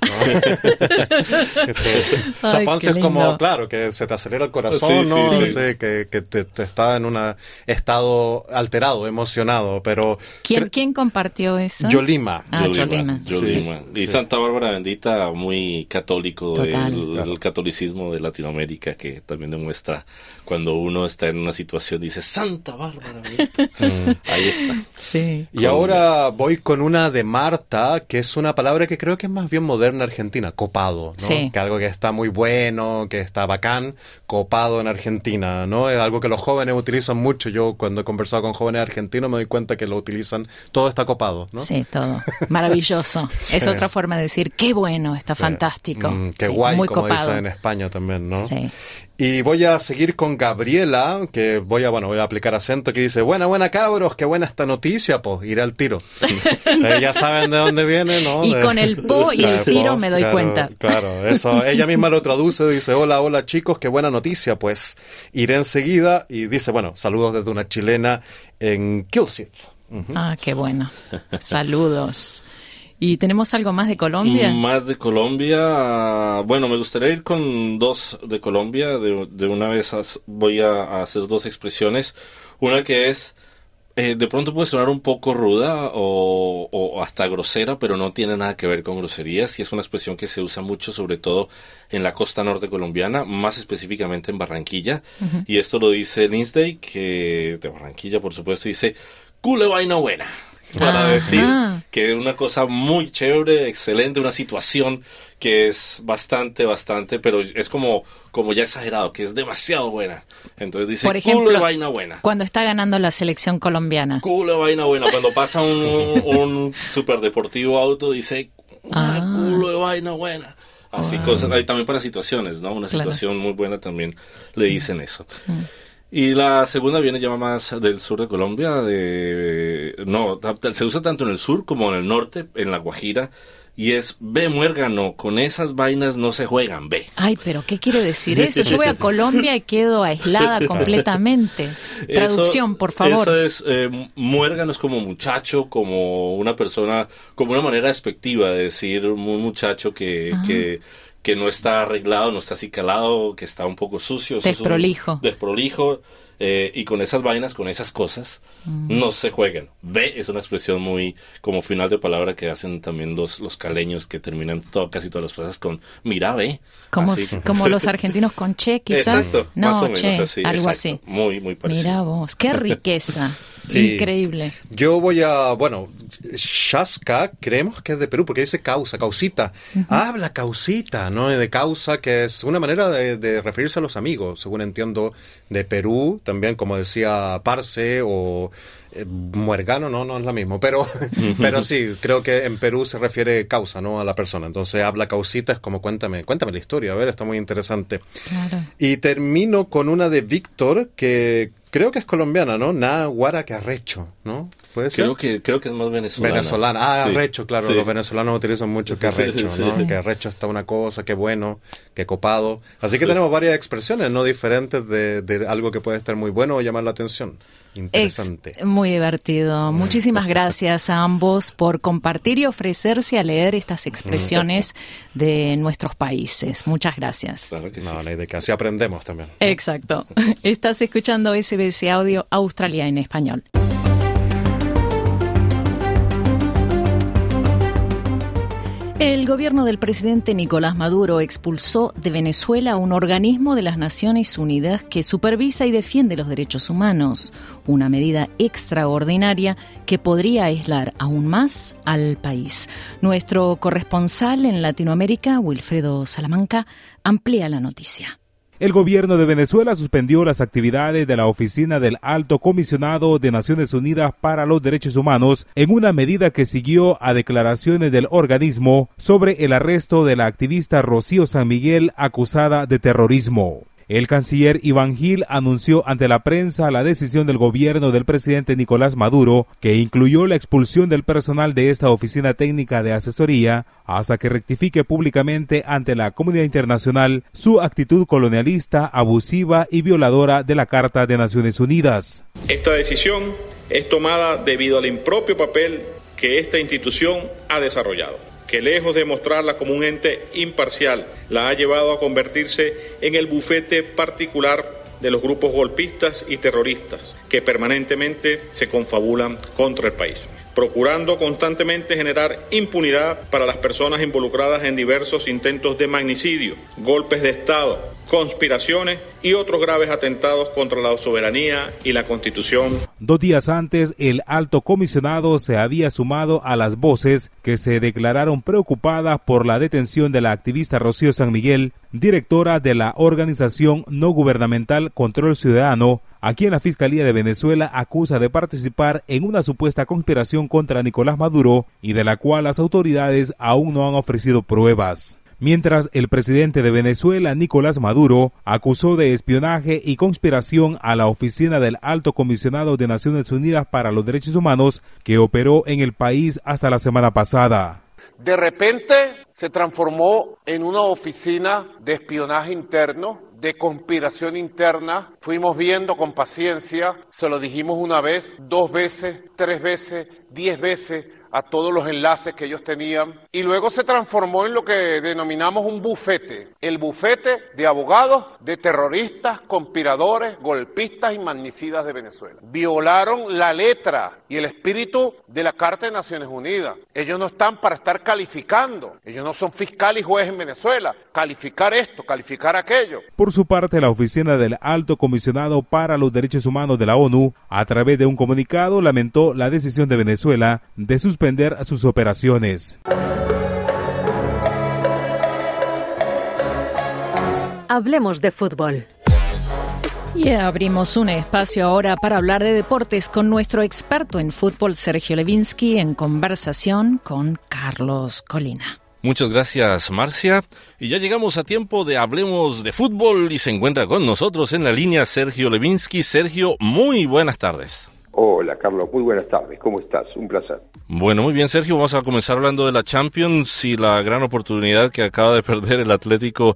soponcio es como, claro, que se te acelera el corazón, ¿no? que, que te, está en un estado alterado, emocionado, pero... ¿Quién, ¿quién compartió eso? Yolima. Ah, Yolima. Y Santa Bárbara bendita, muy católico del catolicismo de Latinoamérica, que también demuestra cuando uno está en una situación, dice, Santa Bárbara bendita. Mm. Ahí está. Sí. Y ahora voy con una de Marta, que es una palabra que creo que es más bien moderna argentina, copado, ¿no? Que algo que está muy bueno, que está bacán, copado en Argentina, ¿no? Es algo que los jóvenes utilizan mucho. Yo cuando he conversado con jóvenes argentinos me doy cuenta que lo utilizan, todo está copado, ¿no? Sí, todo. Maravilloso. Es otra forma de decir, qué bueno, está fantástico. Mm, qué guay, muy como copado. dicen en España también, ¿no? Sí. Y voy a seguir con Gabriela, que voy a, bueno, voy a aplicar acento, que dice, buena, buena cabros, qué buena esta noticia, pues, iré al tiro. Eh, ya saben de dónde viene, ¿no? Y con el po y el tiro me doy cuenta. Claro, eso, ella misma lo traduce, dice, hola, hola chicos, qué buena noticia, pues, iré enseguida, y dice, bueno, saludos desde una chilena en Kilsith. Ah, qué bueno. Saludos. ¿Y tenemos algo más de Colombia? Más de Colombia. Bueno, me gustaría ir con dos de Colombia. De, una vez voy a, hacer dos expresiones. Una que es, eh, de pronto puede sonar un poco ruda o, hasta grosera, pero no tiene nada que ver con groserías. Y es una expresión que se usa mucho, sobre todo en la costa norte colombiana, más específicamente en Barranquilla. Y esto lo dice Lindsay, que de Barranquilla, por supuesto, dice, cule vaina buena para decir que es una cosa muy chévere, excelente, una situación que es bastante, bastante, pero es como, como ya exagerado, que es demasiado buena. Entonces dice, Por ejemplo, culo vaina buena. Cuando está ganando la selección colombiana. Culo vaina buena. Cuando pasa un, un superdeportivo auto, dice, ah, culo de vaina buena. Así cosas, hay también para situaciones, ¿no? Una situación muy buena también le dicen eso. Mm. Y la segunda viene ya más del sur de Colombia, de no, se usa tanto en el sur como en el norte, en la Guajira, y es ve muérgano, con esas vainas no se juegan, ve. Ay, pero ¿qué quiere decir eso? Yo voy a Colombia y quedo aislada completamente. Traducción, por favor. Eso es, eh, muérgano es como muchacho, como una persona, como una manera despectiva de decir un muchacho que, que que no está arreglado, no está así calado, que está un poco sucio. Desprolijo. Desprolijo. Eh, y con esas vainas, con esas cosas, mm. no se jueguen. Ve es una expresión muy como final de palabra que hacen también los, los caleños que terminan casi todas las frases con mira, ve. Como, como los argentinos con che, quizás. Exacto, no, más o menos che, así. Algo así. Muy, muy parecido. Mira vos, qué riqueza. Increíble. Yo voy a, bueno, Shasca creemos que es de Perú porque dice causa, causita. Habla causita, ¿no? De causa, que es una manera de, referirse a los amigos, según entiendo, de Perú, también como decía Parse o eh, Muergano, no, no es lo mismo, pero, pero sí, creo que en Perú se refiere causa, ¿no? A la persona. Entonces habla causita, es como cuéntame, cuéntame la historia, a ver, está muy interesante. Y termino con una de Víctor que creo que es colombiana, ¿no? Na guara que arrecho, ¿no? ¿Puede ser? Creo que, creo que es más venezolana. Venezolana. Ah, Sí. arrecho, claro. Sí. Los venezolanos utilizan mucho que arrecho, ¿no? Sí. Que arrecho está una cosa, que bueno, que copado. Así que tenemos varias expresiones, ¿no? Diferentes de, de algo que puede estar muy bueno o llamar la atención. Interesante. Ex- muy divertido. Muchísimas gracias a ambos por compartir y ofrecerse a leer estas expresiones de nuestros países. Muchas gracias. Claro que sí. No, ni de que así aprendemos también. Exacto. Estás escuchando SBS Audio Australia en español. El gobierno del presidente Nicolás Maduro expulsó de Venezuela un organismo de las Naciones Unidas que supervisa y defiende los derechos humanos, una medida extraordinaria que podría aislar aún más al país. Nuestro corresponsal en Latinoamérica, Wilfredo Salamanca, amplía la noticia. El gobierno de Venezuela suspendió las actividades de la oficina del Alto Comisionado de Naciones Unidas para los Derechos Humanos en una medida que siguió a declaraciones del organismo sobre el arresto de la activista Rocío San Miguel acusada de terrorismo. El canciller Iván Gil anunció ante la prensa la decisión del gobierno del presidente Nicolás Maduro, que incluyó la expulsión del personal de esta oficina técnica de asesoría hasta que rectifique públicamente ante la comunidad internacional su actitud colonialista, abusiva y violadora de la Carta de Naciones Unidas. Esta decisión es tomada debido al impropio papel que esta institución ha desarrollado, que lejos de mostrarla como un ente imparcial, la ha llevado a convertirse en el bufete particular de los grupos golpistas y terroristas que permanentemente se confabulan contra el país procurando constantemente generar impunidad para las personas involucradas en diversos intentos de magnicidio, golpes de Estado, conspiraciones y otros graves atentados contra la soberanía y la Constitución. Dos días antes, el alto comisionado se había sumado a las voces que se declararon preocupadas por la detención de la activista Rocío San Miguel, directora de la organización no gubernamental Control Ciudadano, a quien la Fiscalía de Venezuela acusa de participar en una supuesta conspiración contra Nicolás Maduro y de la cual las autoridades aún no han ofrecido pruebas. Mientras el presidente de Venezuela, Nicolás Maduro, acusó de espionaje y conspiración a la oficina del Alto Comisionado de Naciones Unidas para los Derechos Humanos que operó en el país hasta la semana pasada. De repente se transformó en una oficina de espionaje interno, de conspiración interna. Fuimos viendo con paciencia, se lo dijimos una vez, dos veces, tres veces, diez veces a todos los enlaces que ellos tenían y luego se transformó en lo que denominamos un bufete, el bufete de abogados, de terroristas, conspiradores, golpistas y magnicidas de Venezuela. Violaron la letra y el espíritu de la Carta de Naciones Unidas. Ellos no están para estar calificando, ellos no son fiscal y juez en Venezuela, calificar esto, calificar aquello. Por su parte, la oficina del Alto Comisionado para los Derechos Humanos de la ONU, a través de un comunicado, lamentó la decisión de Venezuela de suspender sus operaciones. Hablemos de fútbol. Y abrimos un espacio ahora para hablar de deportes con nuestro experto en fútbol, Sergio Levinsky, en conversación con Carlos Colina. Muchas gracias, Marcia. Y ya llegamos a tiempo de Hablemos de Fútbol y se encuentra con nosotros en la línea Sergio Levinsky. Sergio, muy buenas tardes. Hola, Carlos. Muy buenas tardes. ¿Cómo estás? Un placer. Bueno, muy bien, Sergio. Vamos a comenzar hablando de la Champions y la gran oportunidad que acaba de perder el Atlético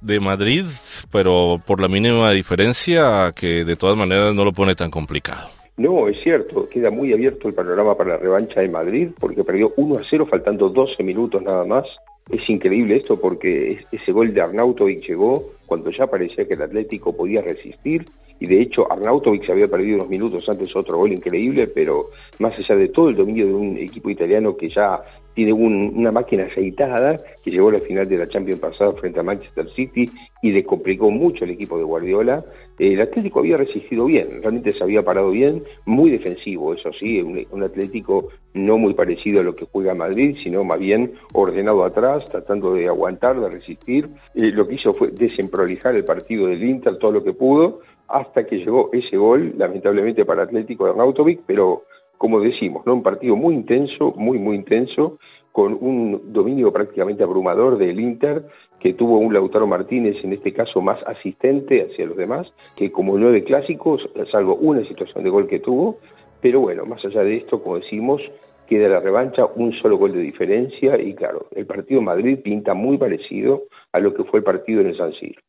de Madrid, pero por la mínima diferencia que de todas maneras no lo pone tan complicado. No, es cierto, queda muy abierto el panorama para la revancha de Madrid porque perdió 1 a 0 faltando 12 minutos nada más. Es increíble esto porque ese gol de Arnautovic llegó cuando ya parecía que el Atlético podía resistir y de hecho Arnautovic se había perdido unos minutos antes otro gol increíble, pero más allá de todo el dominio de un equipo italiano que ya tiene un, una máquina aceitada que llegó a la final de la Champions pasada frente a Manchester City y le complicó mucho el equipo de Guardiola. Eh, el Atlético había resistido bien, realmente se había parado bien, muy defensivo, eso sí, un, Atlético no muy parecido a lo que juega Madrid, sino más bien ordenado atrás, tratando de aguantar, de resistir. Eh, lo que hizo fue desemprolijar el partido del Inter todo lo que pudo, hasta que llegó ese gol, lamentablemente para Atlético de Arnautovic, pero como decimos, ¿no? un partido muy intenso, muy, muy intenso, con un dominio prácticamente abrumador del Inter, que tuvo un Lautaro Martínez, en este caso más asistente hacia los demás, que como nueve clásicos, salvo una situación de gol que tuvo, Pero bueno, más allá de esto, como decimos, queda la revancha, un solo gol de diferencia y claro, el partido Madrid pinta muy parecido a lo que fue el partido en el San Siro.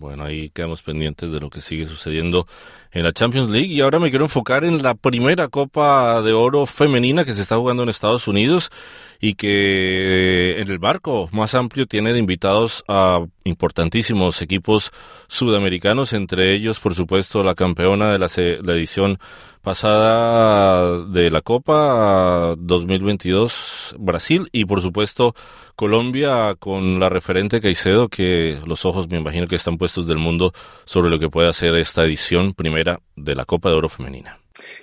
Bueno, ahí quedamos pendientes de lo que sigue sucediendo en la Champions League. Y ahora me quiero enfocar en la primera Copa de Oro femenina que se está jugando en Estados Unidos y que en el barco más amplio tiene de invitados a importantísimos equipos sudamericanos, entre ellos, por supuesto, la campeona de la, la edición pasada de la Copa 2022 Brasil y por supuesto Colombia con la referente Caicedo que los ojos me imagino que están puestos del mundo sobre lo que puede hacer esta edición primera de la Copa de Oro femenina.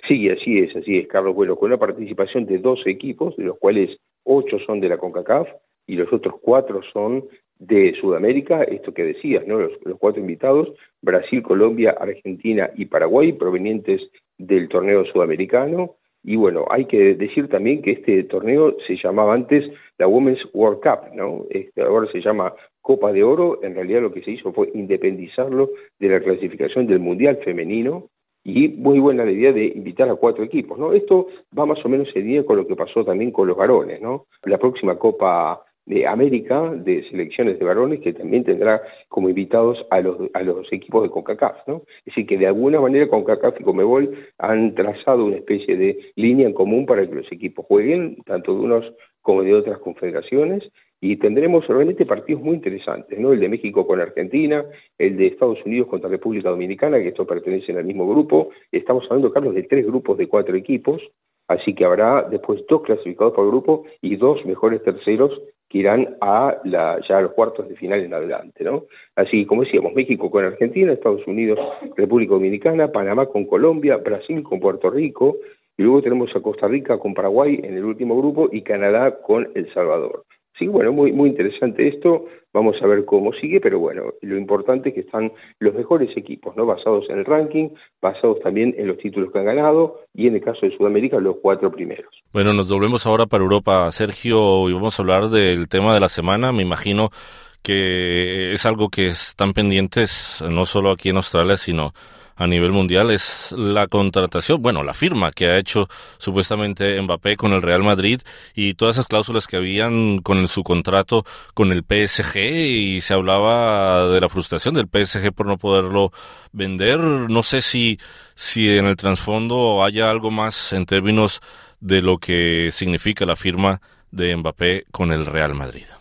Sí, así es, así es, Carlos. Bueno, con la participación de dos equipos, de los cuales ocho son de la CONCACAF y los otros cuatro son de Sudamérica, esto que decías, ¿no? Los, los, cuatro invitados, Brasil, Colombia, Argentina y Paraguay, provenientes del torneo sudamericano. Y bueno, hay que decir también que este torneo se llamaba antes la Women's World Cup, ¿no? Este, ahora se llama Copa de Oro. En realidad lo que se hizo fue independizarlo de la clasificación del Mundial Femenino y muy buena la idea de invitar a cuatro equipos, ¿no? Esto va más o menos en línea con lo que pasó también con los varones, ¿no? La próxima Copa de América de selecciones de varones que también tendrá como invitados a los, a los equipos de CONCACAF, ¿no? Es decir, que de alguna manera CONCACAF y COMEBOL han trazado una especie de línea en común para que los equipos jueguen, tanto de unos como de otras confederaciones, y tendremos realmente partidos muy interesantes, ¿no? El de México con Argentina, el de Estados Unidos contra República Dominicana, que estos pertenecen al mismo grupo. Estamos hablando, Carlos, de tres grupos de cuatro equipos, así que habrá después dos clasificados por grupo y dos mejores terceros que irán a la, ya a los cuartos de final en adelante, ¿no? Así como decíamos, México con Argentina, Estados Unidos, República Dominicana, Panamá con Colombia, Brasil con Puerto Rico, y luego tenemos a Costa Rica con Paraguay en el último grupo y Canadá con El Salvador. Bueno, muy, muy interesante esto. Vamos a ver cómo sigue, pero bueno, lo importante es que están los mejores equipos, ¿no? Basados en el ranking, basados también en los títulos que han ganado y en el caso de Sudamérica, los cuatro primeros. Bueno, nos doblemos ahora para Europa, Sergio, y vamos a hablar del tema de la semana. Me imagino que es algo que están pendientes no solo aquí en Australia, sino a nivel mundial es la contratación, bueno, la firma que ha hecho supuestamente Mbappé con el Real Madrid y todas esas cláusulas que habían con su contrato con el PSG y se hablaba de la frustración del PSG por no poderlo vender. No sé si, si en el trasfondo haya algo más en términos de lo que significa la firma de Mbappé con el Real Madrid.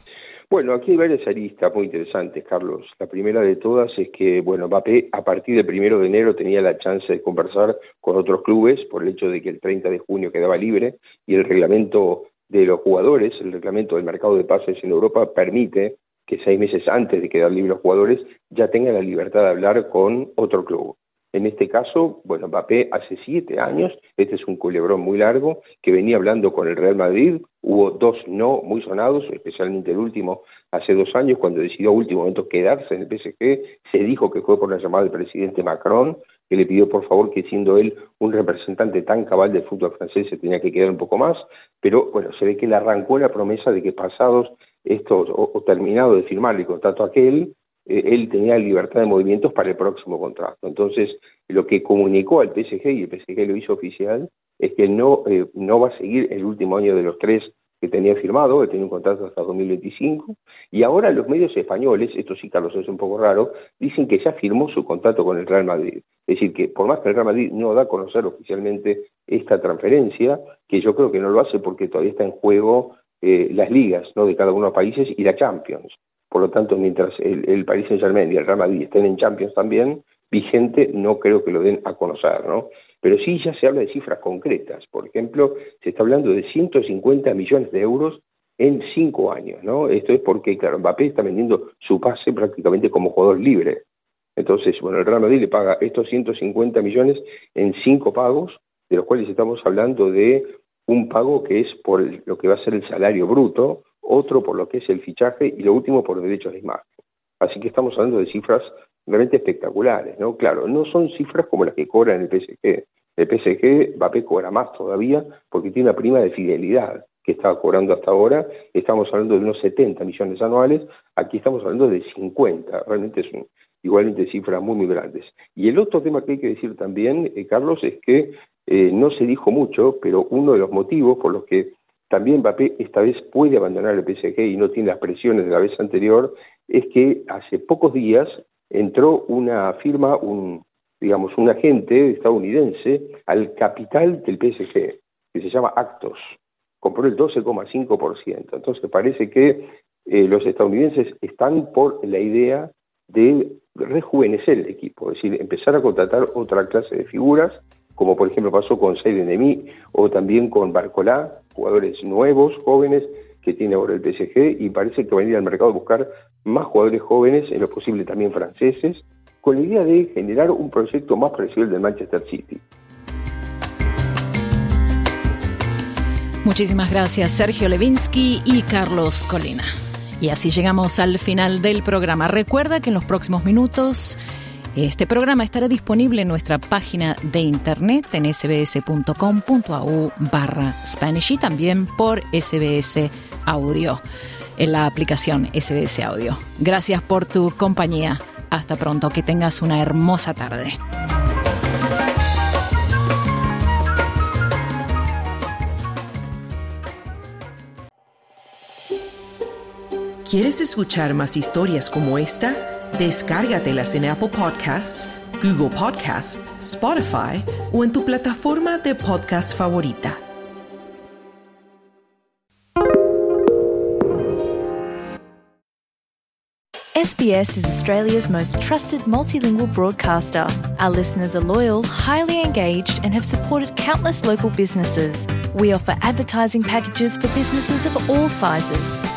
Bueno, aquí hay varias aristas muy interesantes, Carlos. La primera de todas es que, bueno, Mbappé a partir del primero de enero tenía la chance de conversar con otros clubes por el hecho de que el 30 de junio quedaba libre y el reglamento de los jugadores, el reglamento del mercado de pases en Europa permite que seis meses antes de quedar libres los jugadores ya tengan la libertad de hablar con otro club. En este caso, bueno, Mbappé hace siete años, este es un culebrón muy largo, que venía hablando con el Real Madrid, hubo dos no muy sonados, especialmente el último hace dos años, cuando decidió a último momento quedarse en el PSG, se dijo que fue por la llamada del presidente Macron, que le pidió por favor que siendo él un representante tan cabal del fútbol francés se tenía que quedar un poco más, pero bueno, se ve que le arrancó la promesa de que pasados estos, o, o terminado de firmar el contrato aquel, él tenía libertad de movimientos para el próximo contrato. Entonces, lo que comunicó al PSG, y el PSG lo hizo oficial, es que no, eh, no va a seguir el último año de los tres que tenía firmado, que tenía un contrato hasta 2025, y ahora los medios españoles, esto sí Carlos es un poco raro, dicen que ya firmó su contrato con el Real Madrid. Es decir, que por más que el Real Madrid no da a conocer oficialmente esta transferencia, que yo creo que no lo hace porque todavía está en juego eh, las ligas ¿no? de cada uno de los países y la Champions. Por lo tanto, mientras el, Paris Saint Germain y el Real Madrid estén en Champions también, vigente, no creo que lo den a conocer, ¿no? Pero sí ya se habla de cifras concretas. Por ejemplo, se está hablando de 150 millones de euros en cinco años, ¿no? Esto es porque, claro, Mbappé está vendiendo su pase prácticamente como jugador libre. Entonces, bueno, el Real Madrid le paga estos 150 millones en cinco pagos, de los cuales estamos hablando de un pago que es por lo que va a ser el salario bruto, otro por lo que es el fichaje y lo último por derechos de imagen. Así que estamos hablando de cifras realmente espectaculares, ¿no? Claro, no son cifras como las que cobra en el PSG. El PSG, Mbappé cobra más todavía porque tiene una prima de fidelidad que estaba cobrando hasta ahora. Estamos hablando de unos 70 millones anuales, aquí estamos hablando de 50. Realmente es igualmente cifras muy, muy grandes. Y el otro tema que hay que decir también, eh, Carlos, es que eh, no se dijo mucho, pero uno de los motivos por los que también Mbappé esta vez puede abandonar el PSG y no tiene las presiones de la vez anterior es que hace pocos días entró una firma, un digamos un agente estadounidense al capital del PSG que se llama Actos compró el 12,5%. Entonces parece que eh, los estadounidenses están por la idea de rejuvenecer el equipo, es decir, empezar a contratar otra clase de figuras, como por ejemplo pasó con Seydou Demi o también con Barcolá, jugadores nuevos, jóvenes, que tiene ahora el PSG, y parece que van a ir al mercado a buscar más jugadores jóvenes, en lo posible también franceses, con la idea de generar un proyecto más parecido del Manchester City. Muchísimas gracias Sergio Levinsky y Carlos Colina. Y así llegamos al final del programa. Recuerda que en los próximos minutos este programa estará disponible en nuestra página de internet en sbs.com.au barra Spanish y también por SBS Audio, en la aplicación SBS Audio. Gracias por tu compañía. Hasta pronto, que tengas una hermosa tarde. ¿Quieres escuchar más historias como esta? Descárgatelas en Apple Podcasts, Google Podcasts, Spotify o en tu plataforma de podcast favorita. SBS is Australia's most trusted multilingual broadcaster. Our listeners are loyal, highly engaged, and have supported countless local businesses. We offer advertising packages for businesses of all sizes.